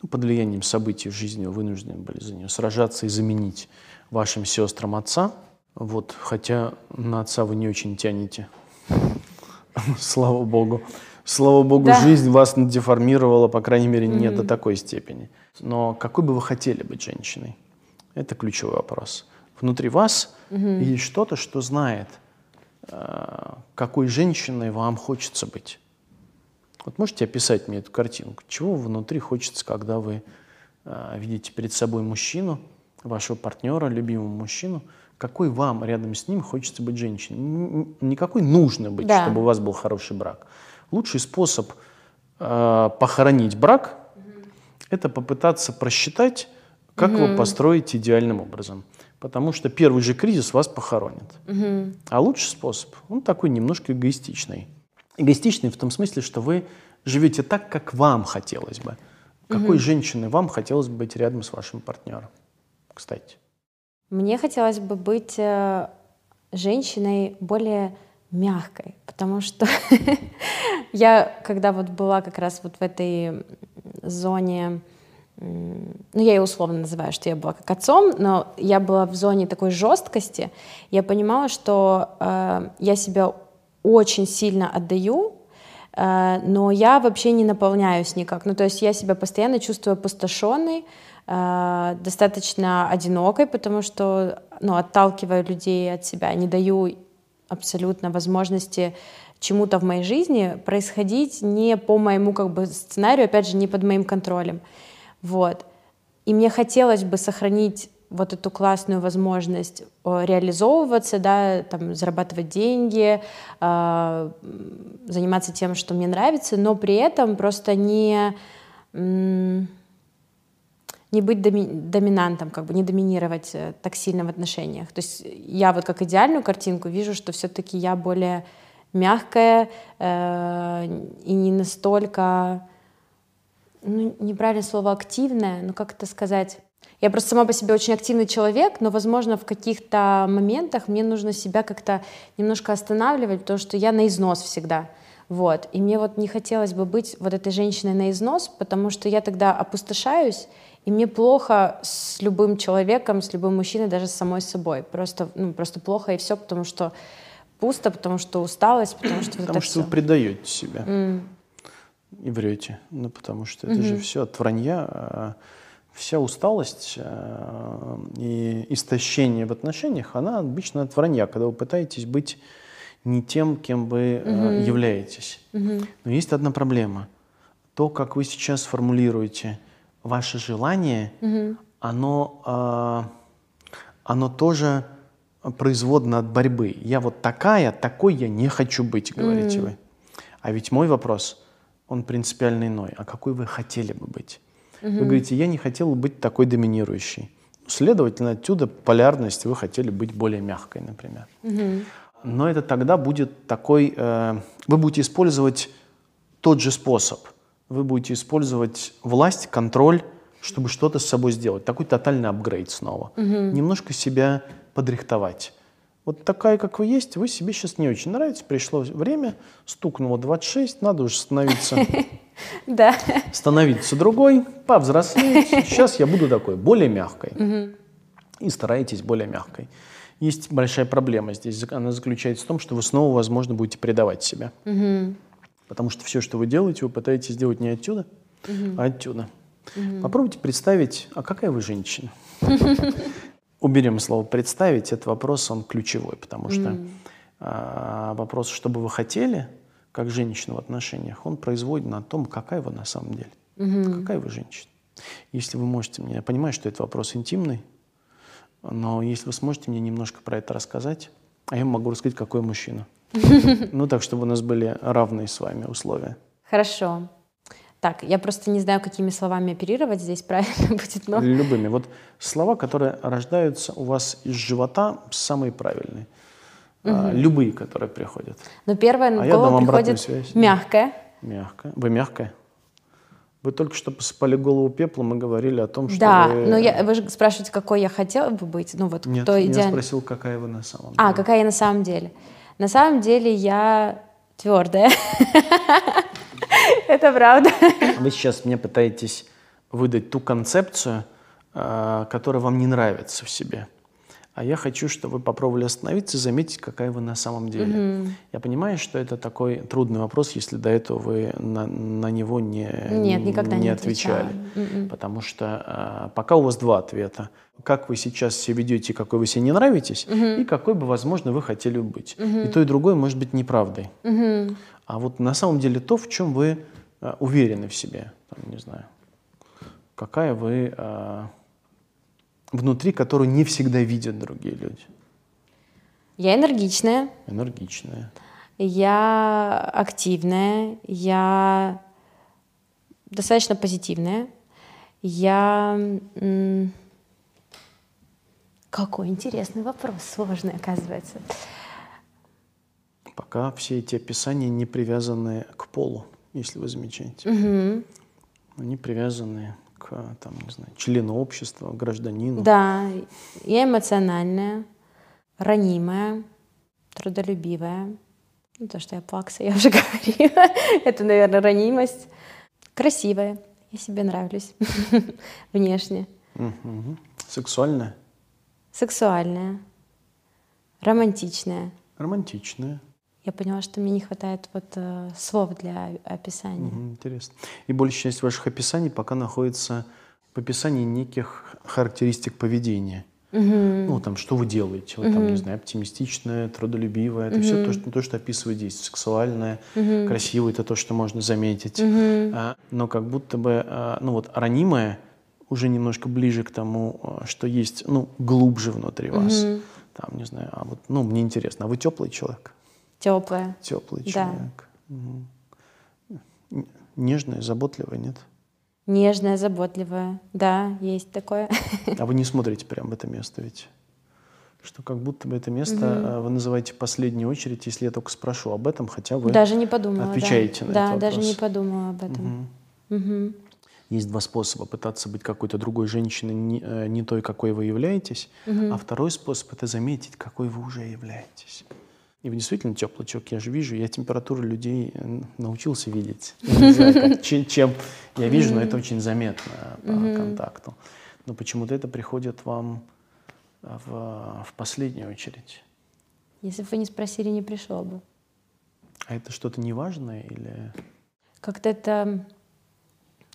Ну, под влиянием событий в жизни вы вынуждены были за нее сражаться и заменить вашим сестрам отца. Вот, хотя на отца вы не очень тянете. Слава Богу. Слава Богу, да. жизнь вас деформировала, по крайней мере, не mm до такой степени. Но какой бы вы хотели быть женщиной? Это ключевой вопрос. Внутри вас mm есть что-то, что знает, какой женщиной вам хочется быть. Вот можете описать мне эту картинку? Чего внутри хочется, когда вы э, видите перед собой мужчину, вашего партнера, любимого мужчину, какой вам рядом с ним хочется быть женщиной. Никакой нужно быть, да. чтобы у вас был хороший брак. Лучший способ э, похоронить брак угу. это попытаться просчитать, как угу. вы построите идеальным образом. Потому что первый же кризис вас похоронит. Угу. А лучший способ, он такой немножко эгоистичный. Эгоистичный в том смысле, что вы живете так, как вам хотелось бы. Какой угу. женщиной вам хотелось бы быть рядом с вашим партнером, кстати? Мне хотелось бы быть э, женщиной более мягкой, потому что я, когда вот была как раз вот в этой зоне, ну, я ее условно называю, что я была как отцом, но я была в зоне такой жесткости, я понимала, что э, я себя очень сильно отдаю, э, но я вообще не наполняюсь никак. Ну, то есть я себя постоянно чувствую опустошенной, Э, достаточно одинокой, потому что ну, отталкиваю людей от себя, не даю абсолютно возможности чему-то в моей жизни происходить не по моему как бы сценарию, опять же, не под моим контролем. Вот. И мне хотелось бы сохранить вот эту классную возможность реализовываться, да, там, зарабатывать деньги, э, заниматься тем, что мне нравится, но при этом просто не не быть доми доминантом, как бы не доминировать э, так сильно в отношениях. То есть я вот как идеальную картинку вижу, что все-таки я более мягкая э, и не настолько, ну, неправильное слово активная, но как это сказать? Я просто сама по себе очень активный человек, но, возможно, в каких-то моментах мне нужно себя как-то немножко останавливать, потому что я на износ всегда. Вот. И мне вот не хотелось бы быть вот этой женщиной на износ, потому что я тогда опустошаюсь, и мне плохо с любым человеком, с любым мужчиной, даже с самой собой. Просто, ну, просто плохо и все, потому что пусто, потому что усталость, потому что Потому что все. вы предаете себя mm. И врете. Ну, потому что это mm-hmm. же все от вранья. А вся усталость а, и истощение в отношениях, она обычно от вранья, когда вы пытаетесь быть не тем, кем вы mm-hmm. являетесь. Mm-hmm. Но есть одна проблема. То, как вы сейчас формулируете ваше желание, угу. оно, оно тоже производно от борьбы. Я вот такая, такой я не хочу быть, говорите mm. вы. А ведь мой вопрос, он принципиально иной. А какой вы хотели бы быть? Mm-hmm. Вы говорите, я не хотел быть такой доминирующей. Следовательно, отсюда полярность, вы хотели быть более мягкой, например. Mm-hmm. Но это тогда будет такой... Э, вы будете использовать тот же способ – вы будете использовать власть, контроль, чтобы что-то с собой сделать. Такой тотальный апгрейд снова. Угу. Немножко себя подрихтовать. Вот такая, как вы есть, вы себе сейчас не очень нравится. Пришло время, стукнуло 26, надо уже становиться Да. становиться другой, повзрослеть. Сейчас я буду такой, более мягкой. И старайтесь более мягкой. Есть большая проблема здесь. Она заключается в том, что вы снова, возможно, будете предавать себя. Потому что все, что вы делаете, вы пытаетесь сделать не отсюда, а оттуда. Попробуйте представить, а какая вы женщина? Уберем слово «представить». Этот вопрос, он ключевой, потому что а, вопрос, что бы вы хотели, как женщина в отношениях, он производит на том, какая вы на самом деле. Угу. Какая вы женщина. Если вы можете мне... Я понимаю, что это вопрос интимный, но если вы сможете мне немножко про это рассказать, а я могу рассказать, какой мужчина. Ну, так, чтобы у нас были равные с вами условия. Хорошо. Так, я просто не знаю, какими словами оперировать здесь правильно будет, но... Любыми. Вот слова, которые рождаются у вас из живота, самые правильные. Угу. А, любые, которые приходят. Но первое на а голову приходит связь. мягкое. Мягкое. Вы мягкое? Вы только что посыпали голову пеплом и говорили о том, что да, вы... но я, вы же спрашиваете, какой я хотела бы быть. Ну вот Нет, кто я идеально... спросил, какая вы на самом а, деле. А, какая я на самом деле. На самом деле я твердая. Это правда. Вы сейчас мне пытаетесь выдать ту концепцию, а, которая вам не нравится в себе. А я хочу, чтобы вы попробовали остановиться и заметить, какая вы на самом деле. Mm-hmm. Я понимаю, что это такой трудный вопрос, если до этого вы на, на него не, Нет, никогда не, не отвечали. Mm-hmm. Потому что а, пока у вас два ответа. Как вы сейчас себя ведете, какой вы себе не нравитесь, mm-hmm. и какой бы, возможно, вы хотели быть. Mm-hmm. И то, и другое может быть неправдой. Mm-hmm. А вот на самом деле то, в чем вы уверены в себе, там, не знаю, какая вы... А, внутри, которую не всегда видят другие люди? Я энергичная. Энергичная. Я активная. Я достаточно позитивная. Я... Какой интересный вопрос, сложный, оказывается. Пока все эти описания не привязаны к полу, если вы замечаете. Угу. Они привязаны к там, не знаю, члену общества, гражданину. Да, я эмоциональная, ранимая, трудолюбивая. Ну, то, что я плакса, я уже говорила. Это, наверное, ранимость. Красивая. Я себе нравлюсь внешне. Угу. Сексуальная? Сексуальная. Романтичная. Романтичная. Я поняла, что мне не хватает вот э, слов для описания. Угу, интересно. И большая часть ваших описаний пока находится в описании неких характеристик поведения. Угу. Ну, там, что вы делаете? Вы, угу. там, не знаю, оптимистичное, трудолюбивое. Это угу. все то что, то, что описывает здесь. Сексуальное, угу. красивое, это то, что можно заметить. Угу. А, но как будто бы, а, ну вот, ранимое уже немножко ближе к тому, а, что есть, ну, глубже внутри вас. Угу. Там, не знаю, а вот, ну, мне интересно, а вы теплый человек? Теплая. Теплый человек. Да. Угу. Нежная, заботливая, нет? Нежная, заботливая. Да, есть такое. А вы не смотрите прямо в это место ведь? Что как будто бы это место угу. вы называете последнюю очередь, если я только спрошу об этом, хотя вы даже не подумала, отвечаете да. на да, этот вопрос. даже не подумала об этом. Угу. Угу. Есть два способа пытаться быть какой-то другой женщиной, не, э, не той, какой вы являетесь, угу. а второй способ это заметить, какой вы уже являетесь. И вы действительно теплый человек, я же вижу, я температуру людей э, научился видеть. Знаю, чем, чем я вижу, но это очень заметно по контакту. Но почему-то это приходит вам в, в последнюю очередь. Если бы вы не спросили, не пришло бы. А это что-то неважное или... Как-то это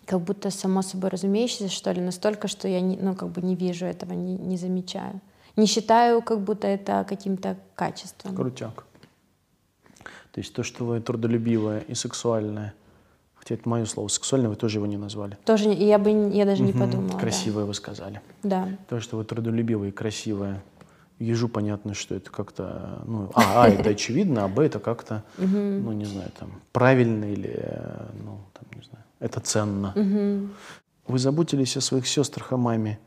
как будто само собой разумеющееся, что ли, настолько, что я не, ну, как бы не вижу этого, не, не замечаю. Не считаю, как будто это каким-то качеством. Крутяк. То есть то, что вы трудолюбивое и сексуальное, хотя это мое слово, сексуальное вы тоже его не назвали. Тоже, я бы я даже угу, не подумала. Красивое да. вы сказали. Да. То, что вы трудолюбивое и красивое. Ежу понятно, что это как-то, ну, а, а это очевидно, а б это как-то, ну, не знаю, там, правильно или, ну, там, не знаю, это ценно. Вы заботились о своих сестрах, о маме,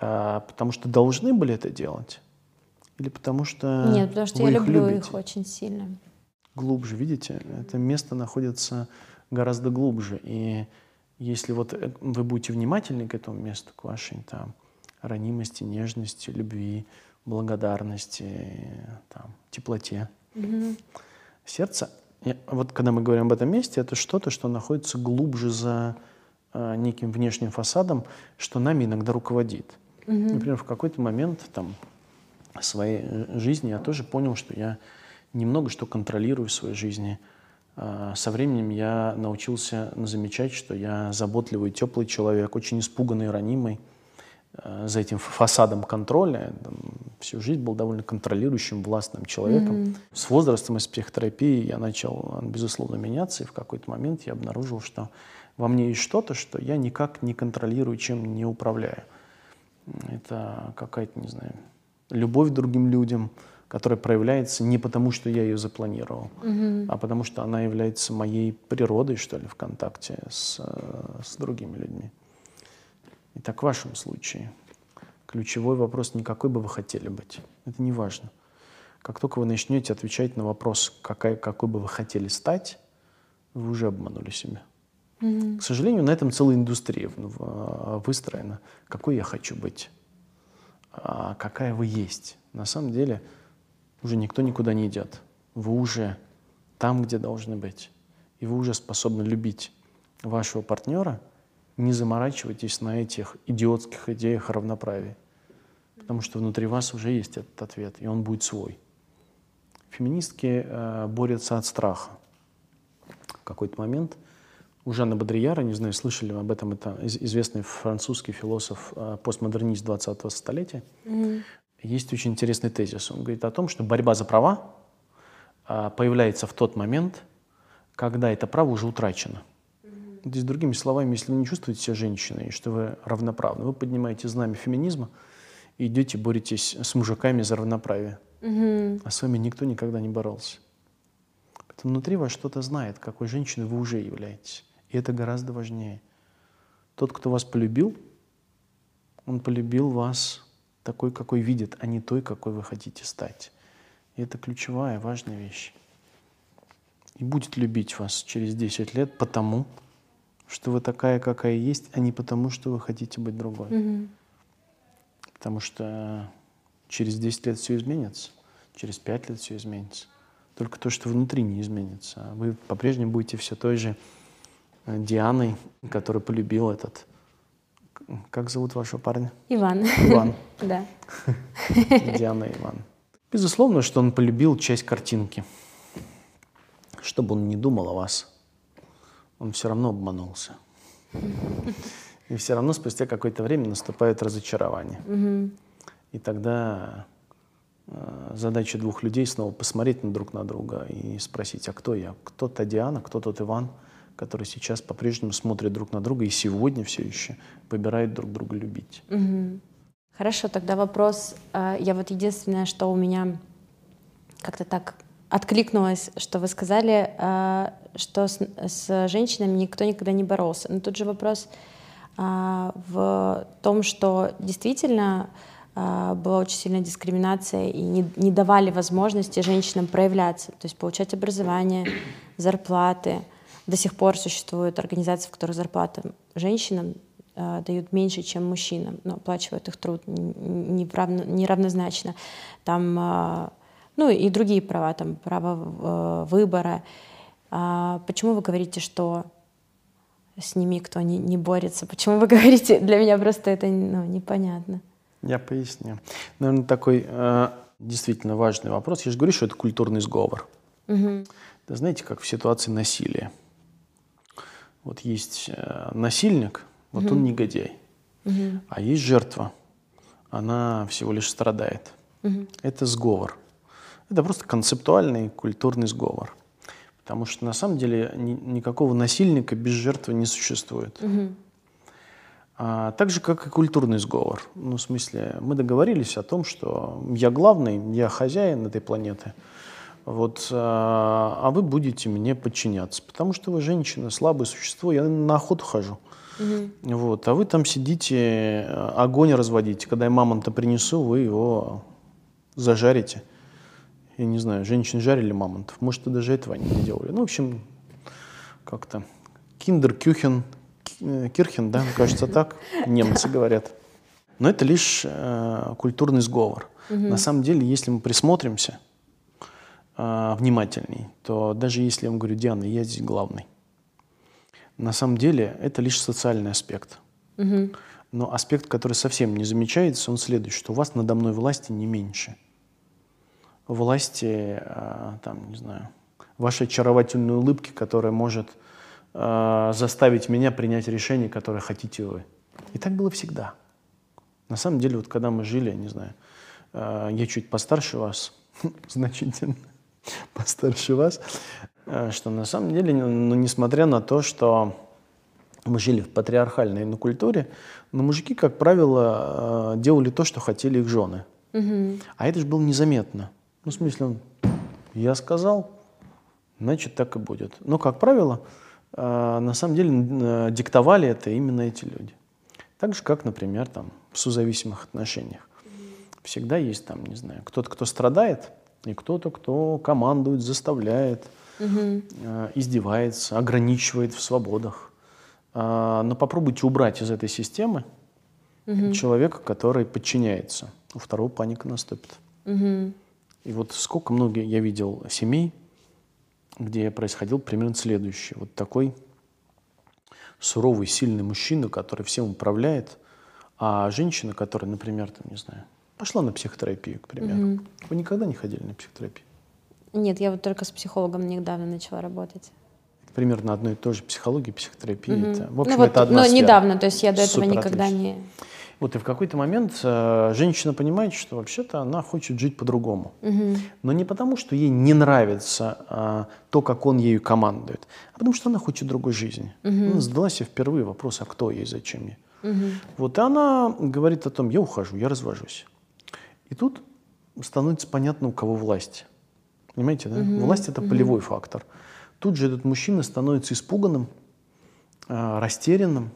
а, потому что должны были это делать? Или потому что Нет, потому что я их люблю любите? их очень сильно. Глубже, видите? Это место находится гораздо глубже. И если вот э, вы будете внимательны к этому месту, к вашей там ранимости, нежности, любви, благодарности, там, теплоте, угу. сердце вот когда мы говорим об этом месте, это что-то, что находится глубже за э, неким внешним фасадом, что нами иногда руководит. Угу. Например, в какой-то момент там, своей э, жизни я тоже понял, что я немного что контролирую в своей жизни. Э, со временем я научился замечать, что я заботливый, теплый человек, очень испуганный, ранимый. Э, за этим фасадом контроля там, всю жизнь был довольно контролирующим, властным человеком. Mm-hmm. С возрастом и с психотерапией я начал, безусловно, меняться, и в какой-то момент я обнаружил, что во мне есть что-то, что я никак не контролирую, чем не управляю. Это какая-то, не знаю, любовь к другим людям, которая проявляется не потому, что я ее запланировал, mm-hmm. а потому что она является моей природой, что ли, в контакте с, э, с другими людьми. Итак, в вашем случае ключевой вопрос не какой бы вы хотели быть. Это не важно. Как только вы начнете отвечать на вопрос, какая, какой бы вы хотели стать, вы уже обманули себя. К сожалению, на этом целая индустрия выстроена. Какой я хочу быть? А какая вы есть? На самом деле уже никто никуда не идет. Вы уже там, где должны быть. И вы уже способны любить вашего партнера – не заморачивайтесь на этих идиотских идеях о равноправии, потому что внутри вас уже есть этот ответ, и он будет свой. Феминистки э, борются от страха. В какой-то момент у Жанна Бодрияра, не знаю, слышали об этом, это известный французский философ, э, постмодернист 20-го столетия, mm-hmm. есть очень интересный тезис. Он говорит о том, что борьба за права э, появляется в тот момент, когда это право уже утрачено. То есть, другими словами, если вы не чувствуете себя женщиной, и что вы равноправны, вы поднимаете знамя феминизма и идете, боретесь с мужиками за равноправие. Угу. А с вами никто никогда не боролся. Поэтому внутри вас что-то знает, какой женщиной вы уже являетесь. И это гораздо важнее. Тот, кто вас полюбил, он полюбил вас такой, какой видит, а не той, какой вы хотите стать. И это ключевая, важная вещь. И будет любить вас через 10 лет потому, что вы такая, какая есть, а не потому, что вы хотите быть другой. Угу. Потому что через 10 лет все изменится, через 5 лет все изменится. Только то, что внутри не изменится. А вы по-прежнему будете все той же Дианой, которая полюбил этот... Как зовут вашего парня? Иван. Иван. Да. Диана и Иван. Безусловно, что он полюбил часть картинки. Чтобы он не думал о вас он все равно обманулся. И все равно спустя какое-то время наступает разочарование. И тогда э, задача двух людей снова посмотреть на друг на друга и спросить, а кто я? Кто та Диана, кто тот Иван, который сейчас по-прежнему смотрит друг на друга и сегодня все еще выбирает друг друга любить. Хорошо, тогда вопрос. Э, я вот единственное, что у меня как-то так откликнулось, что вы сказали, э, что с, с женщинами никто никогда не боролся. Но тут же вопрос а, в том, что действительно была очень сильная дискриминация и не, не давали возможности женщинам проявляться, то есть получать образование, зарплаты. До сих пор существуют организации, в которых зарплаты женщинам э, дают меньше, чем мужчинам, но оплачивают их труд неравнозначно. Там э, ну и другие права, там право э, выбора. А почему вы говорите, что с ними кто не, не борется? Почему вы говорите? Для меня просто это ну, непонятно. Я поясню. Наверное, такой э, действительно важный вопрос. Я же говорю, что это культурный сговор. Угу. Да знаете, как в ситуации насилия. Вот есть э, насильник, вот угу. он негодяй. Угу. А есть жертва. Она всего лишь страдает. Угу. Это сговор. Это просто концептуальный культурный сговор. Потому что на самом деле ни, никакого насильника без жертвы не существует. Угу. А, так же, как и культурный сговор. Ну, в смысле, мы договорились о том, что я главный, я хозяин этой планеты. Вот, а, а вы будете мне подчиняться, потому что вы женщина, слабое существо, я на охоту хожу. Угу. Вот, а вы там сидите, огонь разводите. Когда я мамонта принесу, вы его зажарите я не знаю, женщины жарили мамонтов, может, и даже этого они не делали. Ну, в общем, как-то киндер, кюхен, э, кирхен, да, кажется так, немцы говорят. Но это лишь э, культурный сговор. Угу. На самом деле, если мы присмотримся, э, внимательней, то даже если я вам говорю, Диана, я здесь главный, на самом деле это лишь социальный аспект. Угу. Но аспект, который совсем не замечается, он следует, что у вас надо мной власти не меньше. Власти, э, там, не знаю, вашей очаровательной улыбки, которая может э, заставить меня принять решение, которое хотите вы. И так было всегда. На самом деле, вот когда мы жили, не знаю, э, я чуть постарше вас, значительно постарше вас, э, что на самом деле, ну, несмотря на то, что мы жили в патриархальной ну, культуре, но мужики, как правило, э, делали то, что хотели их жены. Угу. А это же было незаметно. Ну, в смысле, он, я сказал, значит, так и будет. Но, как правило, э, на самом деле диктовали это именно эти люди. Так же, как, например, там, в созависимых отношениях. Всегда есть там, не знаю, кто-то, кто страдает, и кто-то, кто командует, заставляет, угу. издевается, ограничивает в свободах. А, но попробуйте убрать из этой системы угу. человека, который подчиняется. У второго паника наступит. Угу. И вот сколько много я видел семей, где происходил примерно следующее. Вот такой суровый, сильный мужчина, который всем управляет, а женщина, которая, например, там, не знаю, пошла на психотерапию, к примеру. Угу. Вы никогда не ходили на психотерапию? Нет, я вот только с психологом недавно начала работать примерно одно и то же психология, психотерапия. Угу. Это, в общем, ну, вот, это одна Но сфера. недавно, то есть я до этого Супер никогда отлично. не... Вот и в какой-то момент э, женщина понимает, что вообще-то она хочет жить по-другому. Угу. Но не потому, что ей не нравится э, то, как он ею командует, а потому что она хочет другой жизни. Угу. Она задала себе впервые вопрос, а кто ей, зачем ей. Угу. Вот и она говорит о том, я ухожу, я развожусь. И тут становится понятно, у кого власть. Понимаете, да? Угу. Власть – это полевой фактор. Тут же этот мужчина становится испуганным, э, растерянным,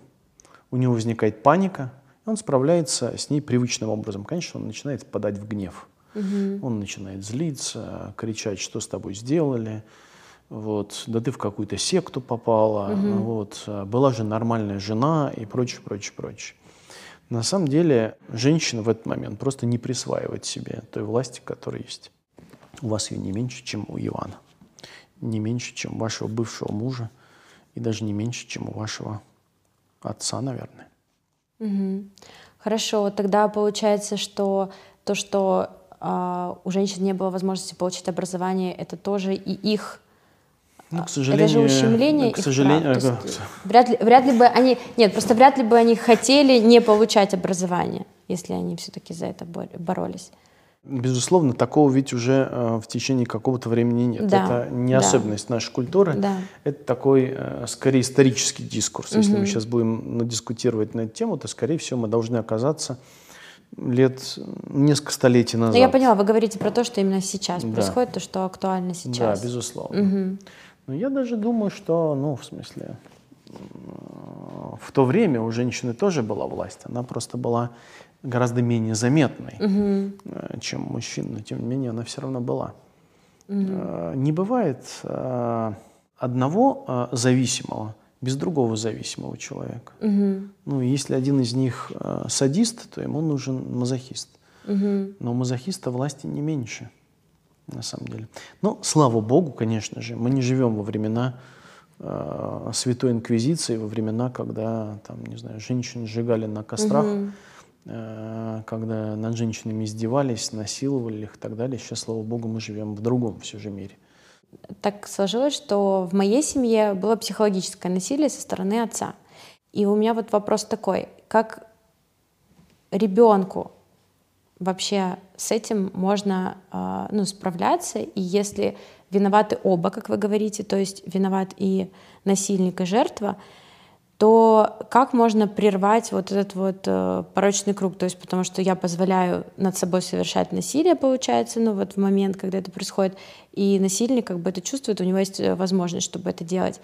у него возникает паника, и он справляется с ней привычным образом. Конечно, он начинает впадать в гнев. Угу. Он начинает злиться, кричать, что с тобой сделали, вот, да ты в какую-то секту попала, угу. вот, была же нормальная жена и прочее, прочее, прочее. На самом деле женщина в этот момент просто не присваивает себе той власти, которая есть. У вас ее не меньше, чем у Ивана не меньше, чем у вашего бывшего мужа, и даже не меньше, чем у вашего отца, наверное. Угу. Хорошо, тогда получается, что то, что э, у женщин не было возможности получить образование, это тоже и их ну, к сожалению, это же ущемление к сожалению, их прав. есть, вряд, ли, вряд ли бы они, нет, просто вряд ли бы они хотели не получать образование, если они все-таки за это боролись. Безусловно, такого ведь уже э, в течение какого-то времени нет. Да, это не да. особенность нашей культуры. Да. Это такой, э, скорее, исторический дискурс. Угу. Если мы сейчас будем ну, дискутировать на эту тему, то, скорее всего, мы должны оказаться лет несколько столетий назад. Ну, я поняла, вы говорите про то, что именно сейчас да. происходит, то, что актуально сейчас. Да, безусловно. Угу. Но я даже думаю, что, ну, в смысле, в то время у женщины тоже была власть. Она просто была гораздо менее заметной, угу. чем мужчин, но тем не менее она все равно была. Угу. Не бывает э, одного зависимого без другого зависимого человека. Угу. Ну, если один из них садист, то ему нужен мазохист. Угу. Но у мазохиста власти не меньше, на самом деле. Но, слава богу, конечно же, мы не живем во времена э, Святой Инквизиции, во времена, когда, там, не знаю, женщин сжигали на кострах, угу когда над женщинами издевались, насиловали их и так далее. Сейчас, слава богу, мы живем в другом все же мире. Так сложилось, что в моей семье было психологическое насилие со стороны отца. И у меня вот вопрос такой, как ребенку вообще с этим можно ну, справляться, и если виноваты оба, как вы говорите, то есть виноват и насильник, и жертва, то как можно прервать вот этот вот э, порочный круг? То есть потому что я позволяю над собой совершать насилие, получается, ну вот в момент, когда это происходит, и насильник как бы это чувствует, у него есть э, возможность, чтобы это делать.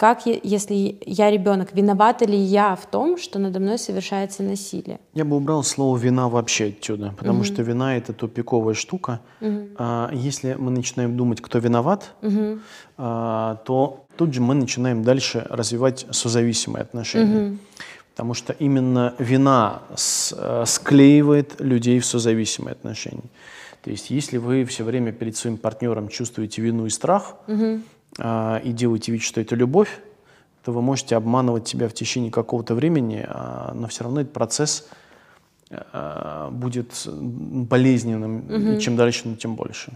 Как, если я ребенок, виновата ли я в том, что надо мной совершается насилие? Я бы убрал слово «вина» вообще отсюда, потому угу. что вина – это тупиковая штука. Угу. А, если мы начинаем думать, кто виноват, угу. а, то тут же мы начинаем дальше развивать созависимые отношения. Угу. Потому что именно вина с, склеивает людей в созависимые отношения. То есть, если вы все время перед своим партнером чувствуете вину и страх, угу. Э, и делаете вид, что это любовь, то вы можете обманывать себя в течение какого-то времени, э, но все равно этот процесс э, будет болезненным, угу. и чем дальше, ну, тем больше.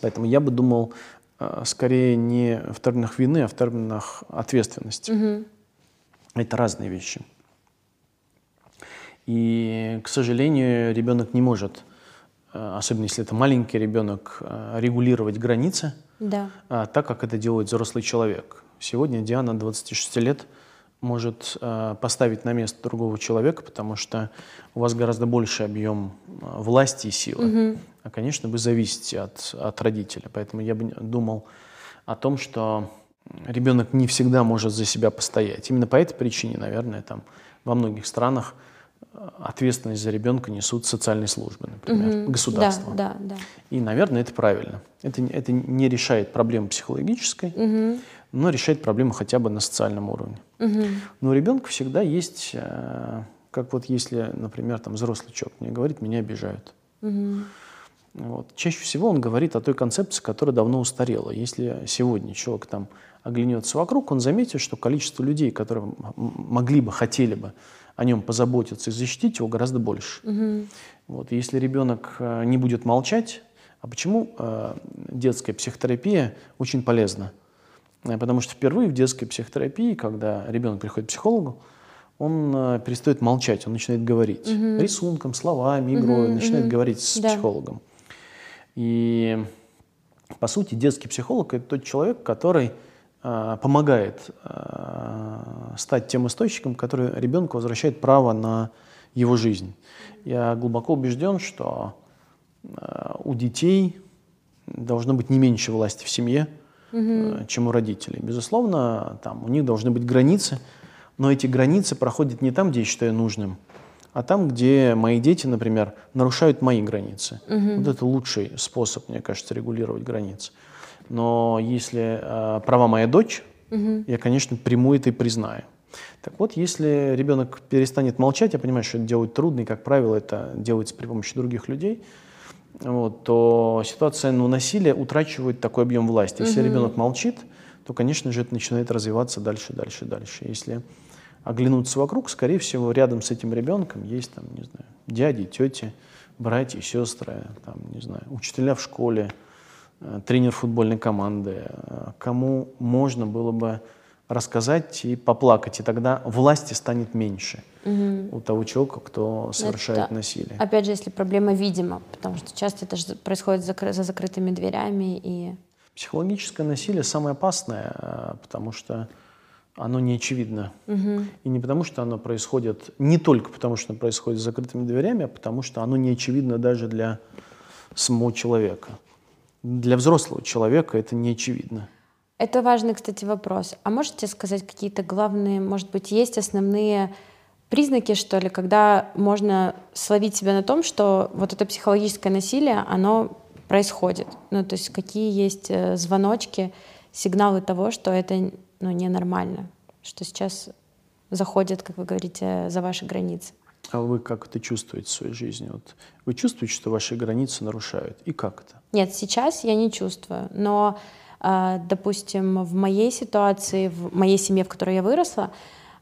Поэтому я бы думал э, скорее не в терминах вины, а в терминах ответственности. Угу. Это разные вещи. И, к сожалению, ребенок не может, особенно если это маленький ребенок, регулировать границы, да. так как это делает взрослый человек. Сегодня Диана, 26 лет, может э, поставить на место другого человека, потому что у вас гораздо больше объем власти и силы. Угу. А, конечно, вы зависите от, от родителя. Поэтому я бы думал о том, что ребенок не всегда может за себя постоять. Именно по этой причине, наверное, там во многих странах ответственность за ребенка несут социальные службы, например, угу. государство. Да, да, да. И, наверное, это правильно. Это, это не решает проблему психологической, угу. но решает проблему хотя бы на социальном уровне. Угу. Но у ребенка всегда есть, э, как вот если, например, там взрослый человек мне говорит, меня обижают. Угу. Вот. Чаще всего он говорит о той концепции, которая давно устарела. Если сегодня человек там оглянется вокруг, он заметит, что количество людей, которые могли бы, хотели бы о нем позаботиться и защитить его гораздо больше. Угу. Вот, если ребенок э, не будет молчать, а почему э, детская психотерапия очень полезна? Э, потому что впервые в детской психотерапии, когда ребенок приходит к психологу, он э, перестает молчать, он начинает говорить угу. рисунком, словами, игрой, угу, начинает угу. говорить с да. психологом. И по сути детский психолог это тот человек, который Э, помогает э, стать тем источником, который ребенку возвращает право на его жизнь. Я глубоко убежден, что э, у детей должно быть не меньше власти в семье, угу. чем у родителей. Безусловно, там у них должны быть границы, но эти границы проходят не там, где я считаю нужным, а там, где мои дети, например, нарушают мои границы. Угу. Вот это лучший способ, мне кажется, регулировать границы. Но если э, права моя дочь, угу. я, конечно, приму это и признаю. Так вот, если ребенок перестанет молчать, я понимаю, что это делать трудно, и, как правило, это делается при помощи других людей, вот, то ситуация ну, насилия утрачивает такой объем власти. Если угу. ребенок молчит, то, конечно же, это начинает развиваться дальше, дальше, дальше. Если оглянуться вокруг, скорее всего, рядом с этим ребенком есть, там, не знаю, дяди, тети, братья, сестры, там, не знаю, учителя в школе, Э, тренер футбольной команды, э, кому можно было бы рассказать и поплакать, и тогда власти станет меньше угу. у того человека, кто совершает это, насилие. Опять же, если проблема видима, потому что часто это же происходит за, за закрытыми дверями и. Психологическое насилие самое опасное, э, потому что оно не очевидно. Угу. И не потому, что оно происходит, не только потому, что оно происходит за закрытыми дверями, а потому что оно не очевидно даже для самого человека. Для взрослого человека это не очевидно. Это важный, кстати, вопрос. А можете сказать какие-то главные, может быть, есть основные признаки, что ли, когда можно словить себя на том, что вот это психологическое насилие, оно происходит? Ну, то есть какие есть э, звоночки, сигналы того, что это ну, ненормально, что сейчас заходят, как вы говорите, за ваши границы? А вы как это чувствуете в своей жизни? Вот вы чувствуете, что ваши границы нарушают? И как это? Нет, сейчас я не чувствую. Но, а, допустим, в моей ситуации, в моей семье, в которой я выросла,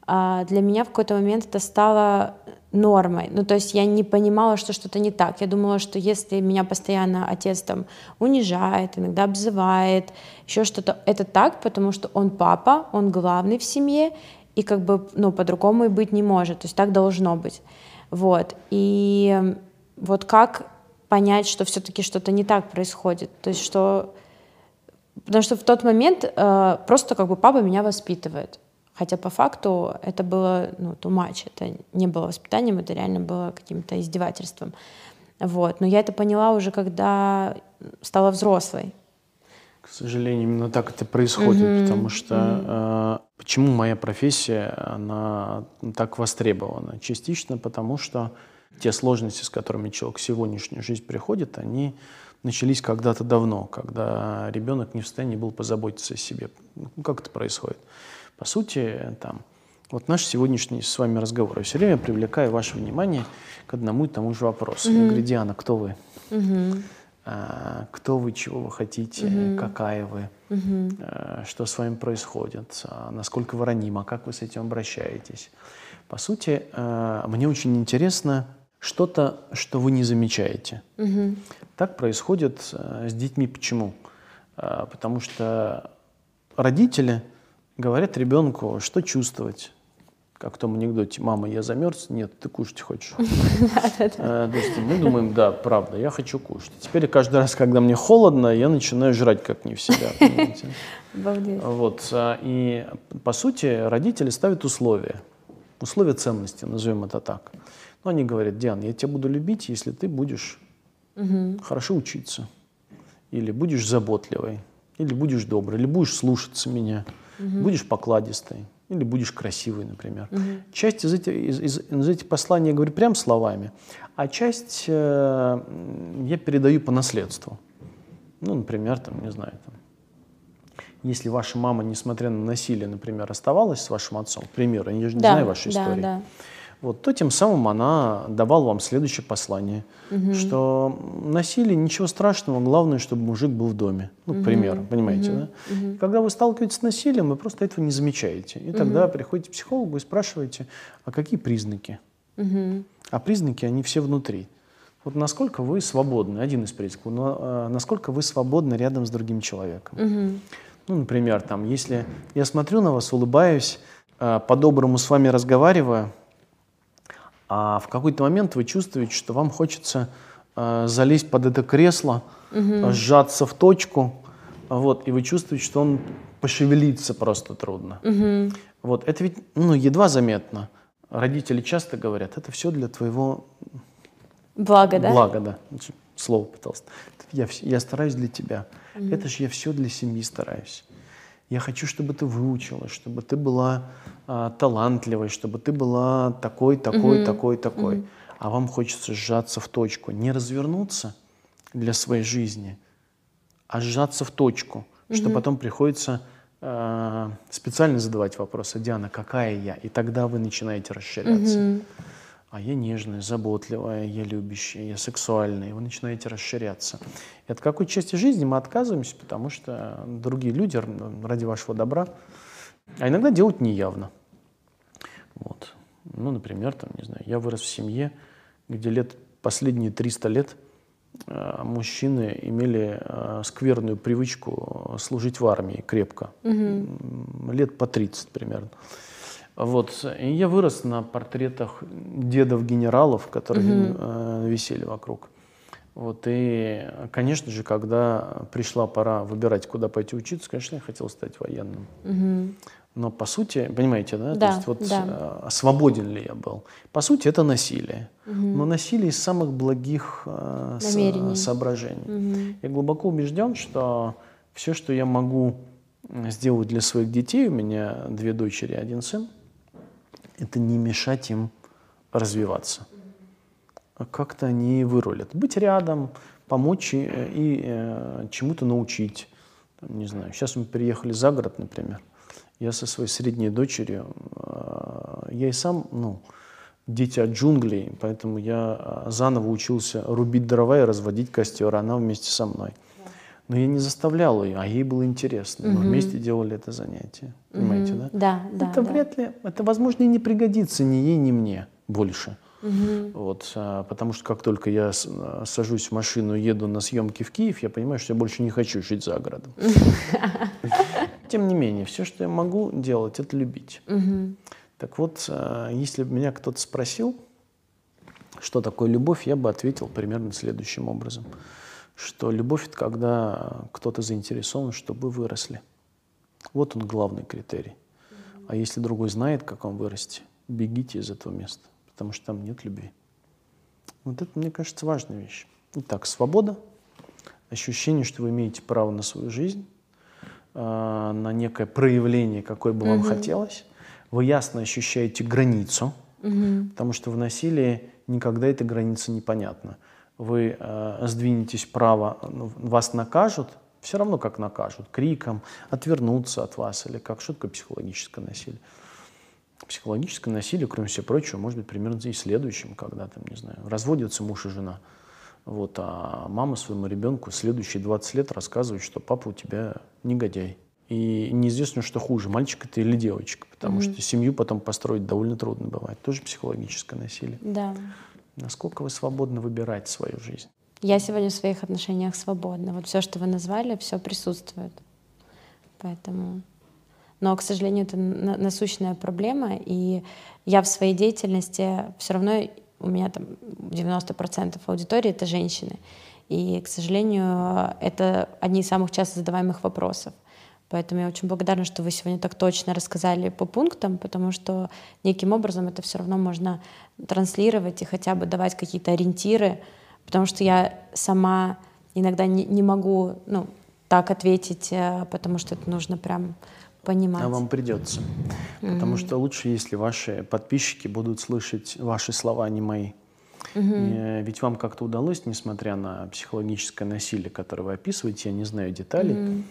для меня в какой-то момент это стало нормой. Ну, то есть я не понимала, что что-то не так. Я думала, что если меня постоянно отец там унижает, иногда обзывает, еще что-то, это так, потому что он папа, он главный в семье, и как бы, ну, по-другому и быть не может, то есть так должно быть. Вот, и вот как понять, что все-таки что-то не так происходит, то есть что... Потому что в тот момент э, просто как бы папа меня воспитывает. Хотя по факту это было ну, too much, это не было воспитанием, это реально было каким-то издевательством. Вот. Но я это поняла уже, когда стала взрослой. К сожалению, именно так это происходит, mm-hmm. потому что mm-hmm. э, почему моя профессия она так востребована? Частично потому, что те сложности, с которыми человек в сегодняшнюю жизнь приходит, они начались когда-то давно, когда ребенок не в состоянии был позаботиться о себе. Ну, как это происходит? По сути, там, Вот наш сегодняшний с вами разговор. Я все время привлекаю ваше внимание к одному и тому же вопросу. Mm-hmm. Я говорю, Диана, кто вы? Mm-hmm. А, кто вы, чего вы хотите, mm-hmm. какая вы, mm-hmm. а, что с вами происходит, а, насколько вы ранима, как вы с этим обращаетесь. По сути, а, мне очень интересно что-то, что вы не замечаете. Mm-hmm. Так происходит а, с детьми. Почему? А, потому что родители говорят ребенку, что чувствовать, как в том анекдоте, мама, я замерз, нет, ты кушать хочешь. Э, то есть мы думаем, да, правда, я хочу кушать. Теперь каждый раз, когда мне холодно, я начинаю жрать как не в себя. Вот. А, и по сути родители ставят условия. Условия ценности, назовем это так. Но они говорят, Диан, я тебя буду любить, если ты будешь хорошо учиться. Или будешь заботливой. Или будешь доброй. Или будешь слушаться меня. Будешь покладистой или будешь красивый, например. Угу. Часть из этих, из, из, из этих посланий я говорю прям словами, а часть э, я передаю по наследству. Ну, например, там, не знаю, там, если ваша мама, несмотря на насилие, например, оставалась с вашим отцом, к примеру, я же не да, знаю вашей да, истории, да вот, то тем самым она давала вам следующее послание, угу. что насилие ничего страшного, главное, чтобы мужик был в доме. Ну, к угу. примеру, понимаете, угу. да? Угу. Когда вы сталкиваетесь с насилием, вы просто этого не замечаете. И угу. тогда приходите к психологу и спрашиваете, а какие признаки? Угу. А признаки, они все внутри. Вот насколько вы свободны, один из признаков, но, а, насколько вы свободны рядом с другим человеком. Угу. Ну, например, там, если я смотрю на вас, улыбаюсь, а, по-доброму с вами разговариваю, а в какой-то момент вы чувствуете, что вам хочется э, залезть под это кресло, угу. сжаться в точку, вот, и вы чувствуете, что он пошевелиться просто трудно. Угу. Вот, это ведь ну, едва заметно. Родители часто говорят, это все для твоего блага, да? Блага, да. Слово пытался. Я, я стараюсь для тебя. Угу. Это же я все для семьи стараюсь. Я хочу, чтобы ты выучилась, чтобы ты была а, талантливой, чтобы ты была такой, такой, угу. такой, такой. Угу. А вам хочется сжаться в точку, не развернуться для своей жизни, а сжаться в точку, угу. что потом приходится э, специально задавать вопросы, Диана, какая я? И тогда вы начинаете расширяться. Угу а я нежная, заботливая, я любящая, я сексуальная, и вы начинаете расширяться. И от какой части жизни мы отказываемся, потому что другие люди ради вашего добра, а иногда делают неявно. Вот. Ну, например, там, не знаю, я вырос в семье, где лет, последние 300 лет э, мужчины имели э, скверную привычку служить в армии крепко. Угу. Лет по 30 примерно. Вот. И я вырос на портретах дедов-генералов, которые угу. э, висели вокруг. Вот. И, конечно же, когда пришла пора выбирать, куда пойти учиться, конечно, я хотел стать военным. Угу. Но по сути, понимаете, да? да То есть вот да. э, свободен ли я был? По сути, это насилие. Угу. Но насилие из самых благих э, с, соображений. Угу. Я глубоко убежден, что все, что я могу сделать для своих детей, у меня две дочери, один сын, это не мешать им развиваться. А как-то они вырулят. Быть рядом, помочь и, и э, чему-то научить. Там, не знаю, сейчас мы переехали за город, например. Я со своей средней дочерью, э, я и сам, ну, дети от джунглей, поэтому я э, заново учился рубить дрова и разводить костер, она вместе со мной. Но я не заставлял ее, а ей было интересно. Мы угу. вместе делали это занятие. Понимаете, да? Да, да. Это да. вряд ли, это, возможно, и не пригодится ни ей, ни мне больше. Угу. Вот, а, потому что как только я а, сажусь в машину еду на съемки в Киев, я понимаю, что я больше не хочу жить за городом. Тем не менее, все, что я могу делать, это любить. Так вот, а, если бы меня кто-то спросил, что такое любовь, я бы ответил примерно следующим образом – что любовь – это когда кто-то заинтересован, чтобы вы выросли. Вот он главный критерий. А если другой знает, как вам вырасти, бегите из этого места, потому что там нет любви. Вот это, мне кажется, важная вещь. Итак, свобода, ощущение, что вы имеете право на свою жизнь, а, на некое проявление, какое бы вам угу. хотелось. Вы ясно ощущаете границу, угу. потому что в насилии никогда эта граница непонятна вы э, сдвинетесь вправо, ну, вас накажут, все равно как накажут, криком, отвернуться от вас или как, такое психологическое насилие. Психологическое насилие, кроме всего прочего, может быть примерно и следующим, когда там, не знаю, разводятся муж и жена. Вот, а мама своему ребенку следующие 20 лет рассказывает, что папа у тебя негодяй. И неизвестно, что хуже, мальчик это или девочка, потому mm-hmm. что семью потом построить довольно трудно бывает. Тоже психологическое насилие. Да. Насколько вы свободно выбираете свою жизнь? Я сегодня в своих отношениях свободна. Вот все, что вы назвали, все присутствует. Поэтому... Но, к сожалению, это насущная проблема, и я в своей деятельности все равно у меня там 90% аудитории это женщины. И, к сожалению, это одни из самых часто задаваемых вопросов. Поэтому я очень благодарна, что вы сегодня так точно рассказали по пунктам, потому что неким образом это все равно можно транслировать и хотя бы давать какие-то ориентиры, потому что я сама иногда не, не могу ну, так ответить, э, потому что это нужно прям понимать. А вам придется. Mm-hmm. Потому что лучше, если ваши подписчики будут слышать ваши слова, а не мои. Mm-hmm. Ведь вам как-то удалось, несмотря на психологическое насилие, которое вы описываете, я не знаю деталей, Э,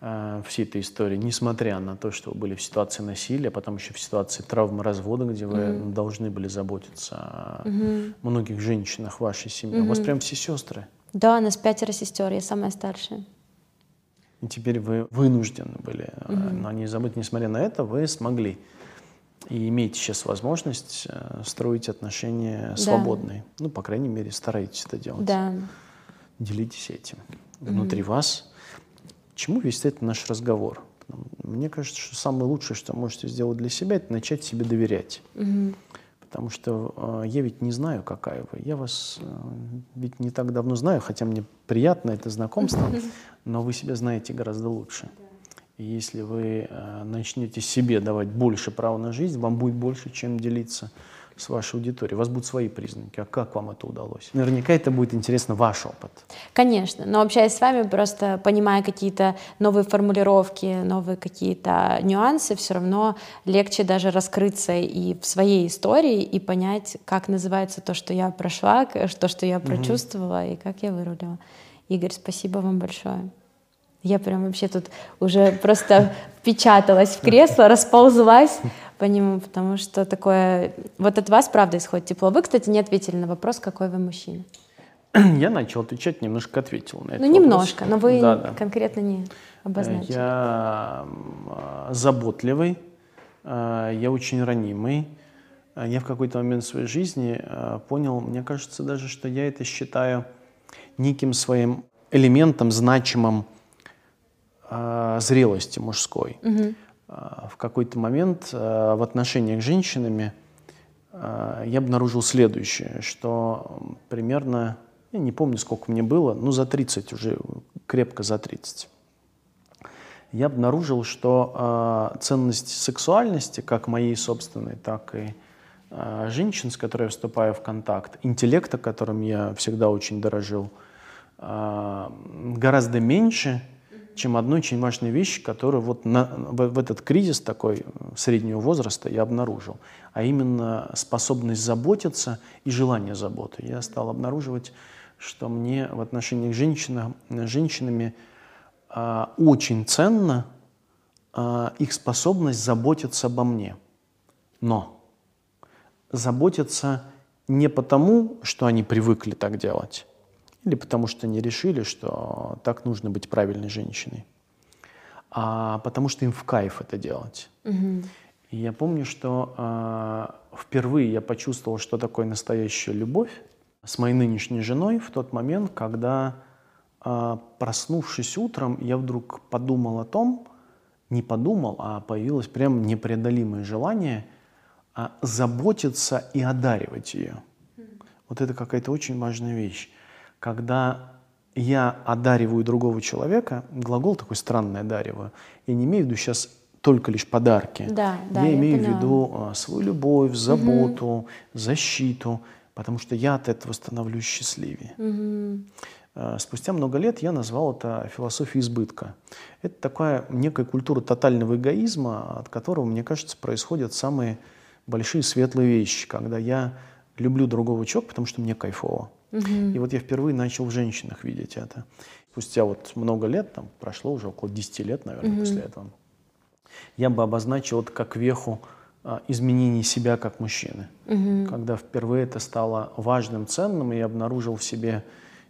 всей этой истории, несмотря на то, что вы были в ситуации насилия, потом еще в ситуации травмы развода, где вы mm-hmm. должны были заботиться о mm-hmm. многих женщинах вашей семье. Mm-hmm. У вас прям все сестры. Да, у нас пятеро сестер, я самая старшая. И теперь вы вынуждены были. Mm-hmm. Но не забыть, несмотря на это, вы смогли. И имеете сейчас возможность э, строить отношения да. свободные. Ну, по крайней мере, старайтесь это делать. Да. Делитесь этим. Внутри mm-hmm. вас чему весь этот наш разговор? Мне кажется, что самое лучшее, что можете сделать для себя, это начать себе доверять. Угу. Потому что э, я ведь не знаю, какая вы. Я вас э, ведь не так давно знаю, хотя мне приятно это знакомство, но вы себя знаете гораздо лучше. И если вы э, начнете себе давать больше права на жизнь, вам будет больше чем делиться с вашей аудиторией. У вас будут свои признаки. А как вам это удалось? Наверняка это будет интересно ваш опыт. Конечно. Но общаясь с вами, просто понимая какие-то новые формулировки, новые какие-то нюансы, все равно легче даже раскрыться и в своей истории и понять, как называется то, что я прошла, то, что я прочувствовала угу. и как я вырулила. Игорь, спасибо вам большое. Я прям вообще тут уже просто впечаталась в кресло, расползлась по нему, потому что такое... Вот от вас, правда, исходит тепло. Вы, кстати, не ответили на вопрос, какой вы мужчина. Я начал отвечать, немножко ответил на это. Ну, немножко, но вы да, да. конкретно не обозначили. Я заботливый, а, я очень ранимый. А, я в какой-то момент своей жизни а, понял, мне кажется даже, что я это считаю неким своим элементом значимым зрелости мужской. Угу. А, в какой-то момент а, в отношениях с женщинами а, я обнаружил следующее, что примерно, я не помню, сколько мне было, ну за 30 уже, крепко за 30. Я обнаружил, что ценность сексуальности, как моей собственной, так и женщин, с которой я вступаю в контакт, интеллекта, которым я всегда очень дорожил, гораздо меньше – чем одну очень важную вещь, которую вот на, в, в этот кризис такой э, среднего возраста я обнаружил, а именно способность заботиться и желание заботы. Я стал обнаруживать, что мне в отношениях с женщина, женщинами э, очень ценно э, их способность заботиться обо мне. Но заботиться не потому, что они привыкли так делать, или потому что они решили, что так нужно быть правильной женщиной, а потому что им в кайф это делать. Угу. И я помню, что э, впервые я почувствовал, что такое настоящая любовь с моей нынешней женой в тот момент, когда, э, проснувшись утром, я вдруг подумал о том, не подумал, а появилось прям непреодолимое желание э, заботиться и одаривать ее. Вот это какая-то очень важная вещь когда я одариваю другого человека, глагол такой странный одариваю, я не имею в виду сейчас только лишь подарки. Да, да, я, я имею поняла. в виду а, свою любовь, заботу, угу. защиту, потому что я от этого становлюсь счастливее. Угу. Спустя много лет я назвал это философией избытка. Это такая некая культура тотального эгоизма, от которого, мне кажется, происходят самые большие светлые вещи, когда я люблю другого человека, потому что мне кайфово. Угу. И вот я впервые начал в женщинах видеть это. Спустя вот много лет, там прошло уже около 10 лет, наверное, угу. после этого, я бы обозначил это как веху а, изменении себя как мужчины. Угу. Когда впервые это стало важным, ценным, и я обнаружил в себе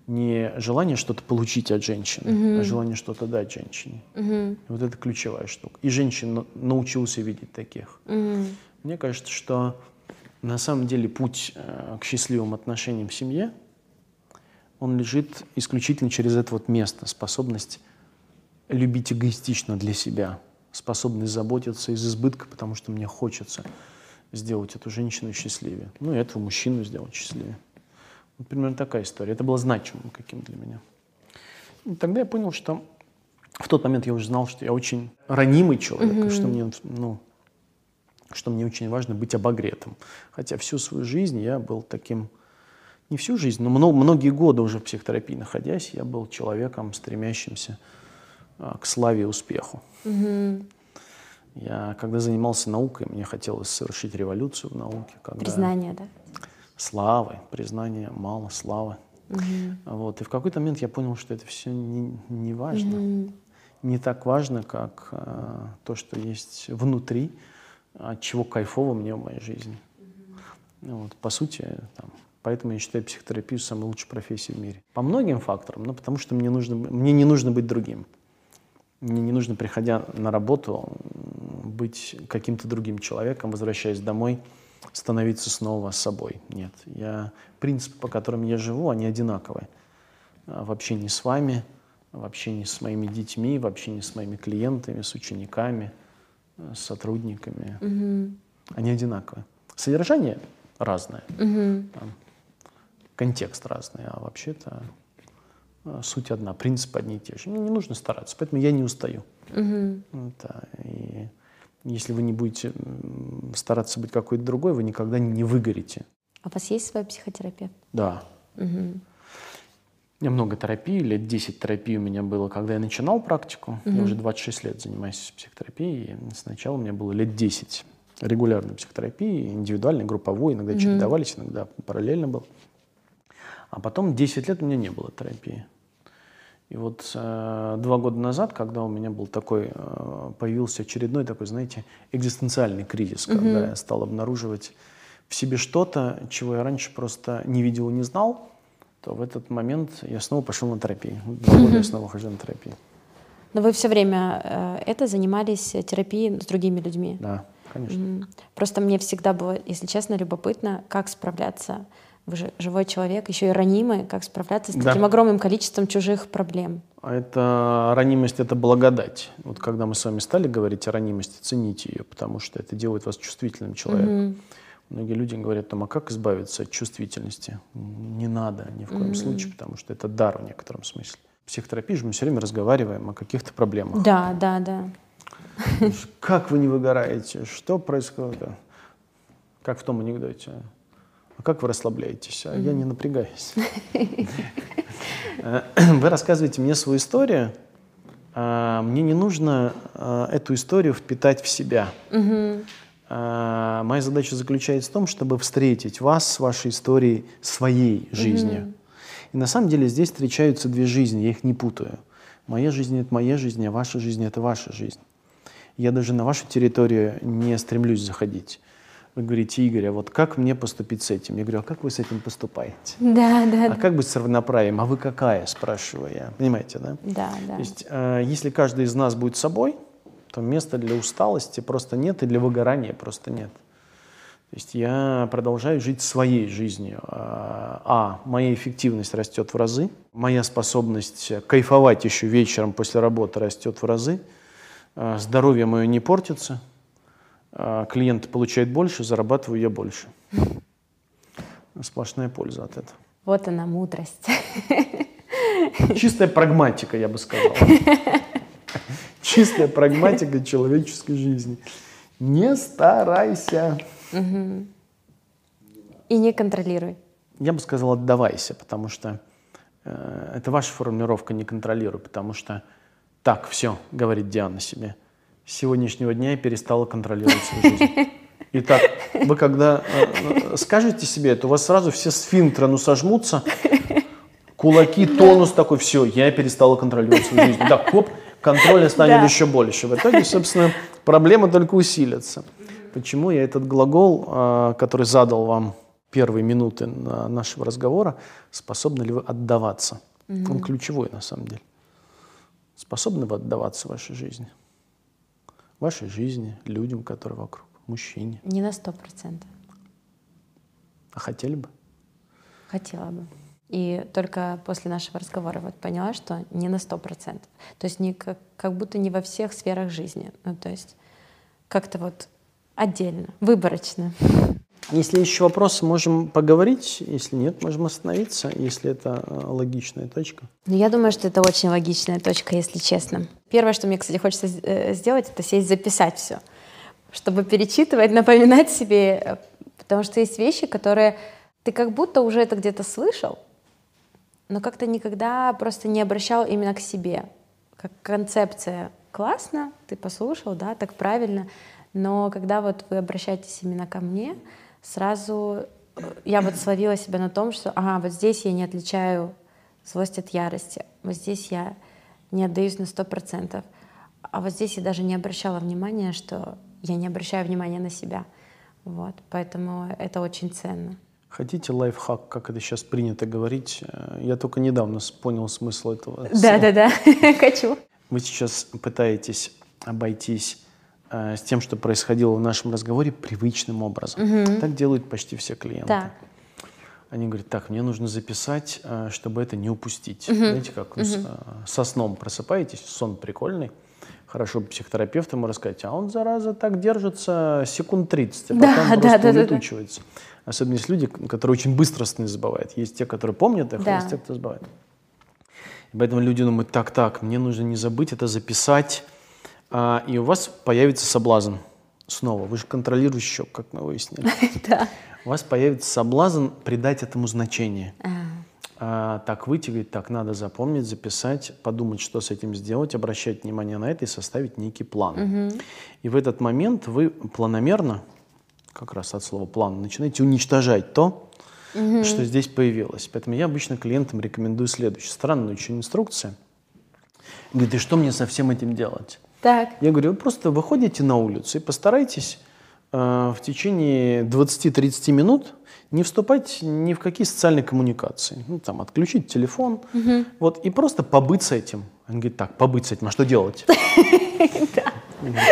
не желание что-то получить от женщины, угу. а желание что-то дать женщине. Угу. Вот это ключевая штука. И женщин научился видеть таких. Угу. Мне кажется, что на самом деле путь э, к счастливым отношениям в семье, он лежит исключительно через это вот место, способность любить эгоистично для себя – способность заботиться из избытка, потому что мне хочется сделать эту женщину счастливее. Ну и этого мужчину сделать счастливее. Вот примерно такая история. Это было значимым каким для меня. И тогда я понял, что в тот момент я уже знал, что я очень ранимый человек, mm-hmm. что мне, ну, что мне очень важно быть обогретым. Хотя всю свою жизнь я был таким, не всю жизнь, но много, многие годы уже в психотерапии находясь, я был человеком, стремящимся а, к славе и успеху. Угу. Я, когда занимался наукой, мне хотелось совершить революцию в науке. Когда... Признание, да? Славы, признание, мало славы. Угу. Вот. И в какой-то момент я понял, что это все не, не важно. Угу. Не так важно, как а, то, что есть внутри, от чего кайфово мне в моей жизни. Угу. Вот, по сути, там, Поэтому я считаю психотерапию самой лучшей профессией в мире. По многим факторам, но потому что мне, нужно, мне не нужно быть другим. Мне не нужно, приходя на работу, быть каким-то другим человеком, возвращаясь домой, становиться снова собой. Нет, я, принципы, по которым я живу, они одинаковые. А в общении с вами, в общении с моими детьми, в общении с моими клиентами, с учениками, с сотрудниками. Угу. Они одинаковые. Содержание разное, угу. Там, контекст разный, а вообще-то а, суть одна, принципы одни и те же. Мне не нужно стараться, поэтому я не устаю. Угу. Да, и если вы не будете стараться быть какой-то другой, вы никогда не выгорите. А у вас есть свой психотерапевт? Да. Угу. У меня много терапии, лет 10 терапии у меня было, когда я начинал практику. Угу. Я уже 26 лет занимаюсь психотерапией. Сначала у меня было лет 10 регулярной психотерапии, индивидуальной, групповой, иногда угу. чередовались, иногда параллельно был. А потом 10 лет у меня не было терапии. И вот э, два года назад, когда у меня был такой, э, появился очередной такой, знаете, экзистенциальный кризис, mm-hmm. когда я стал обнаруживать в себе что-то, чего я раньше просто не видел и не знал, то в этот момент я снова пошел на терапию. Два года я снова хожу на терапию. Но вы все время э, это занимались терапией с другими людьми? Да, конечно. Mm-hmm. Просто мне всегда было, если честно, любопытно, как справляться вы же живой человек, еще и ранимый, как справляться с да. таким огромным количеством чужих проблем? А это ранимость — это благодать. Вот когда мы с вами стали говорить о ранимости, цените ее, потому что это делает вас чувствительным человеком. Угу. Многие люди говорят, там, а как избавиться от чувствительности? Не надо ни в коем mm случае, потому что это дар в некотором смысле. В психотерапии же мы все время разговариваем о каких-то проблемах. Да, да, да. Как вы не выгораете? Что происходит? Как в том анекдоте. А как вы расслабляетесь? А mm-hmm. я не напрягаюсь. Вы рассказываете мне свою историю, а мне не нужно а, эту историю впитать в себя. А, моя задача заключается в том, чтобы встретить вас с вашей историей своей жизнью. И на самом деле здесь встречаются две жизни, я их не путаю. Моя жизнь — это моя жизнь, а ваша жизнь — это ваша жизнь. Я даже на вашу территорию не стремлюсь заходить. Вы говорите, Игорь, а вот как мне поступить с этим? Я говорю, а как вы с этим поступаете? Да, да. А да. как быть с равноправием? А вы какая, спрашиваю я. Понимаете, да? Да, да. То есть, э, если каждый из нас будет собой, то места для усталости просто нет и для выгорания просто нет. То есть я продолжаю жить своей жизнью. А, а моя эффективность растет в разы, моя способность кайфовать еще вечером после работы растет в разы, а, здоровье мое не портится, клиент получает больше, зарабатываю я больше. Сплошная польза от этого. Вот она мудрость. Чистая прагматика, я бы сказал. Чистая прагматика человеческой жизни. Не старайся. И не контролируй. Я бы сказал, отдавайся, потому что э, это ваша формулировка «не контролируй», потому что так, все, говорит Диана себе – с сегодняшнего дня я перестала контролировать свою жизнь. Итак, вы когда э, скажете себе это, у вас сразу все сфинктеры ну, сожмутся, кулаки, тонус такой, все, я перестала контролировать свою жизнь. Да, хоп, контроля станет да. еще больше. В итоге, собственно, проблема только усилится. Почему я этот глагол, а, который задал вам первые минуты нашего разговора, способны ли вы отдаваться? Угу. Он ключевой на самом деле. Способны вы отдаваться вашей жизни? Вашей жизни, людям, которые вокруг, мужчине? Не на сто процентов. А хотели бы? Хотела бы. И только после нашего разговора вот поняла, что не на сто процентов. То есть не как, как будто не во всех сферах жизни. Ну, то есть как-то вот отдельно, выборочно. Если еще вопросы, можем поговорить. Если нет, можем остановиться, если это э, логичная точка. Ну, я думаю, что это очень логичная точка, если честно. Первое, что мне, кстати, хочется э, сделать, это сесть записать все, чтобы перечитывать, напоминать себе, э, потому что есть вещи, которые ты как будто уже это где-то слышал, но как-то никогда просто не обращал именно к себе. Как концепция классно, ты послушал, да, так правильно, но когда вот вы обращаетесь именно ко мне, сразу э, я вот словила себя на том, что, ага, вот здесь я не отличаю злость от ярости, вот здесь я не отдаюсь на сто процентов, а вот здесь я даже не обращала внимания, что я не обращаю внимания на себя. Вот, поэтому это очень ценно. Хотите лайфхак, как это сейчас принято говорить? Э, я только недавно понял смысл этого. Да, да, да, хочу. Вы сейчас пытаетесь обойтись Э, с тем, что происходило в нашем разговоре, привычным образом. Угу. Так делают почти все клиенты. Так. Они говорят, так, мне нужно записать, э, чтобы это не упустить. Угу. Знаете, как угу. со сном просыпаетесь, сон прикольный, хорошо психотерапевт ему рассказать, а он, зараза, так держится секунд 30, а потом да, просто да, улетучивается. Да, да. Особенно есть люди, которые очень быстро сны забывают. Есть те, которые помнят их, да. а есть те, кто забывает. И поэтому люди думают, так, так, мне нужно не забыть это записать, а, и у вас появится соблазн снова. Вы же контролирующий счет, как мы выяснили. Да. У вас появится соблазн придать этому значение. А, так выйти, говорит, так, надо запомнить, записать, подумать, что с этим сделать, обращать внимание на это и составить некий план. И в этот момент вы планомерно, как раз от слова план, начинаете уничтожать то, что здесь появилось. Поэтому я обычно клиентам рекомендую следующее. Странная очень инструкция. Говорит, и что мне со всем этим делать? Так. Я говорю, вы просто выходите на улицу и постарайтесь э, в течение 20-30 минут не вступать ни в какие социальные коммуникации. Ну, там, отключить телефон. Угу. Вот, и просто побыть с этим. Он говорит, так, побыть с этим, а что делать?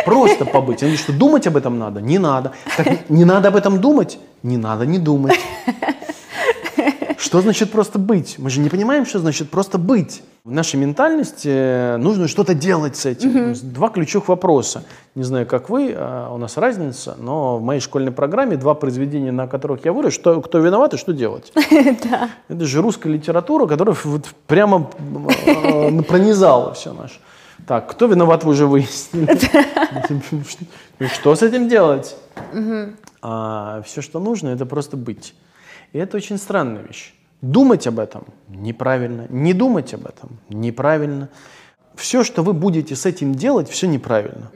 Просто побыть. Он говорит, что думать об этом надо? Не надо. Так, не надо об этом думать? Не надо не думать. Что значит просто быть? Мы же не понимаем, что значит просто быть. В нашей ментальности э, нужно что-то делать с этим. Угу. Два ключевых вопроса. Не знаю, как вы, а у нас разница, но в моей школьной программе два произведения, на которых я вырос, что, кто виноват и что делать. Это же русская литература, которая вот прямо э, пронизала все наше. Так, кто виноват, вы уже выяснили. Что с этим делать? А все, что нужно, это просто быть. И это очень странная вещь. Думать об этом неправильно, не думать об этом неправильно. Все, что вы будете с этим делать, все неправильно.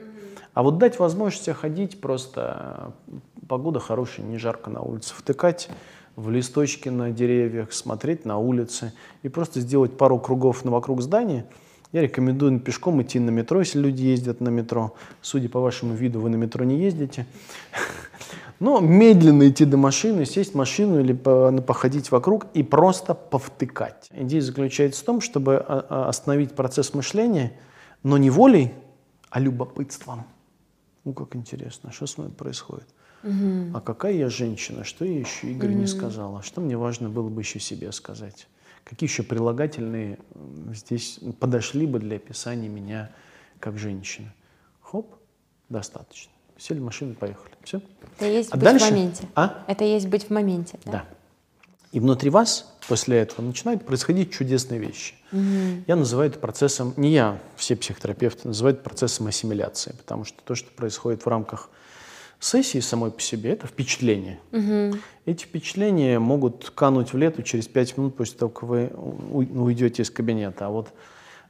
А вот дать возможность ходить просто, погода хорошая, не жарко на улице, втыкать в листочки на деревьях, смотреть на улицы и просто сделать пару кругов вокруг здания. Я рекомендую пешком идти на метро, если люди ездят на метро. Судя по вашему виду, вы на метро не ездите. Но медленно идти до машины, сесть в машину или походить вокруг и просто повтыкать. Идея заключается в том, чтобы а, а, остановить процесс мышления, но не волей, а любопытством. Ну, как интересно, что с мной происходит? Угу. А какая я женщина? Что я еще Игорь угу. не сказала? Что мне важно было бы еще себе сказать? Какие еще прилагательные здесь подошли бы для описания меня как женщины? Хоп, достаточно. Сели в машину, поехали. Все. Это есть а быть дальше? в моменте. А? Это есть быть в моменте. Да? да. И внутри вас после этого начинают происходить чудесные вещи. Угу. Я называю это процессом, не я, все психотерапевты называют процессом ассимиляции, потому что то, что происходит в рамках сессии самой по себе, это впечатление. Угу. Эти впечатления могут кануть в лету через 5 минут после того, как вы уйдете из кабинета. А вот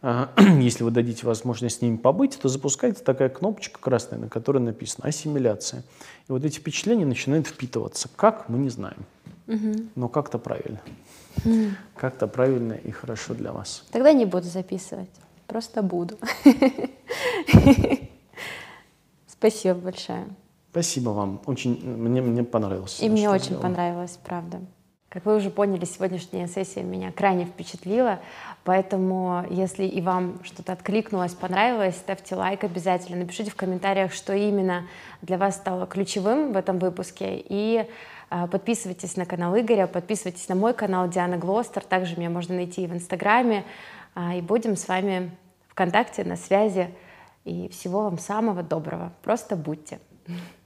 если вы дадите возможность с ними побыть, то запускается такая кнопочка красная, на которой написано «ассимиляция». И вот эти впечатления начинают впитываться. Как, мы не знаем. Угу. Но как-то правильно. Угу. Как-то правильно и хорошо для вас. Тогда не буду записывать. Просто буду. Спасибо большое. Спасибо вам. Очень мне, мне понравилось. И мне очень сделано. понравилось, правда. Как вы уже поняли, сегодняшняя сессия меня крайне впечатлила, поэтому если и вам что-то откликнулось, понравилось, ставьте лайк обязательно, напишите в комментариях, что именно для вас стало ключевым в этом выпуске, и э, подписывайтесь на канал Игоря, подписывайтесь на мой канал Диана Глостер, также меня можно найти и в Инстаграме, э, и будем с вами ВКонтакте на связи, и всего вам самого доброго, просто будьте.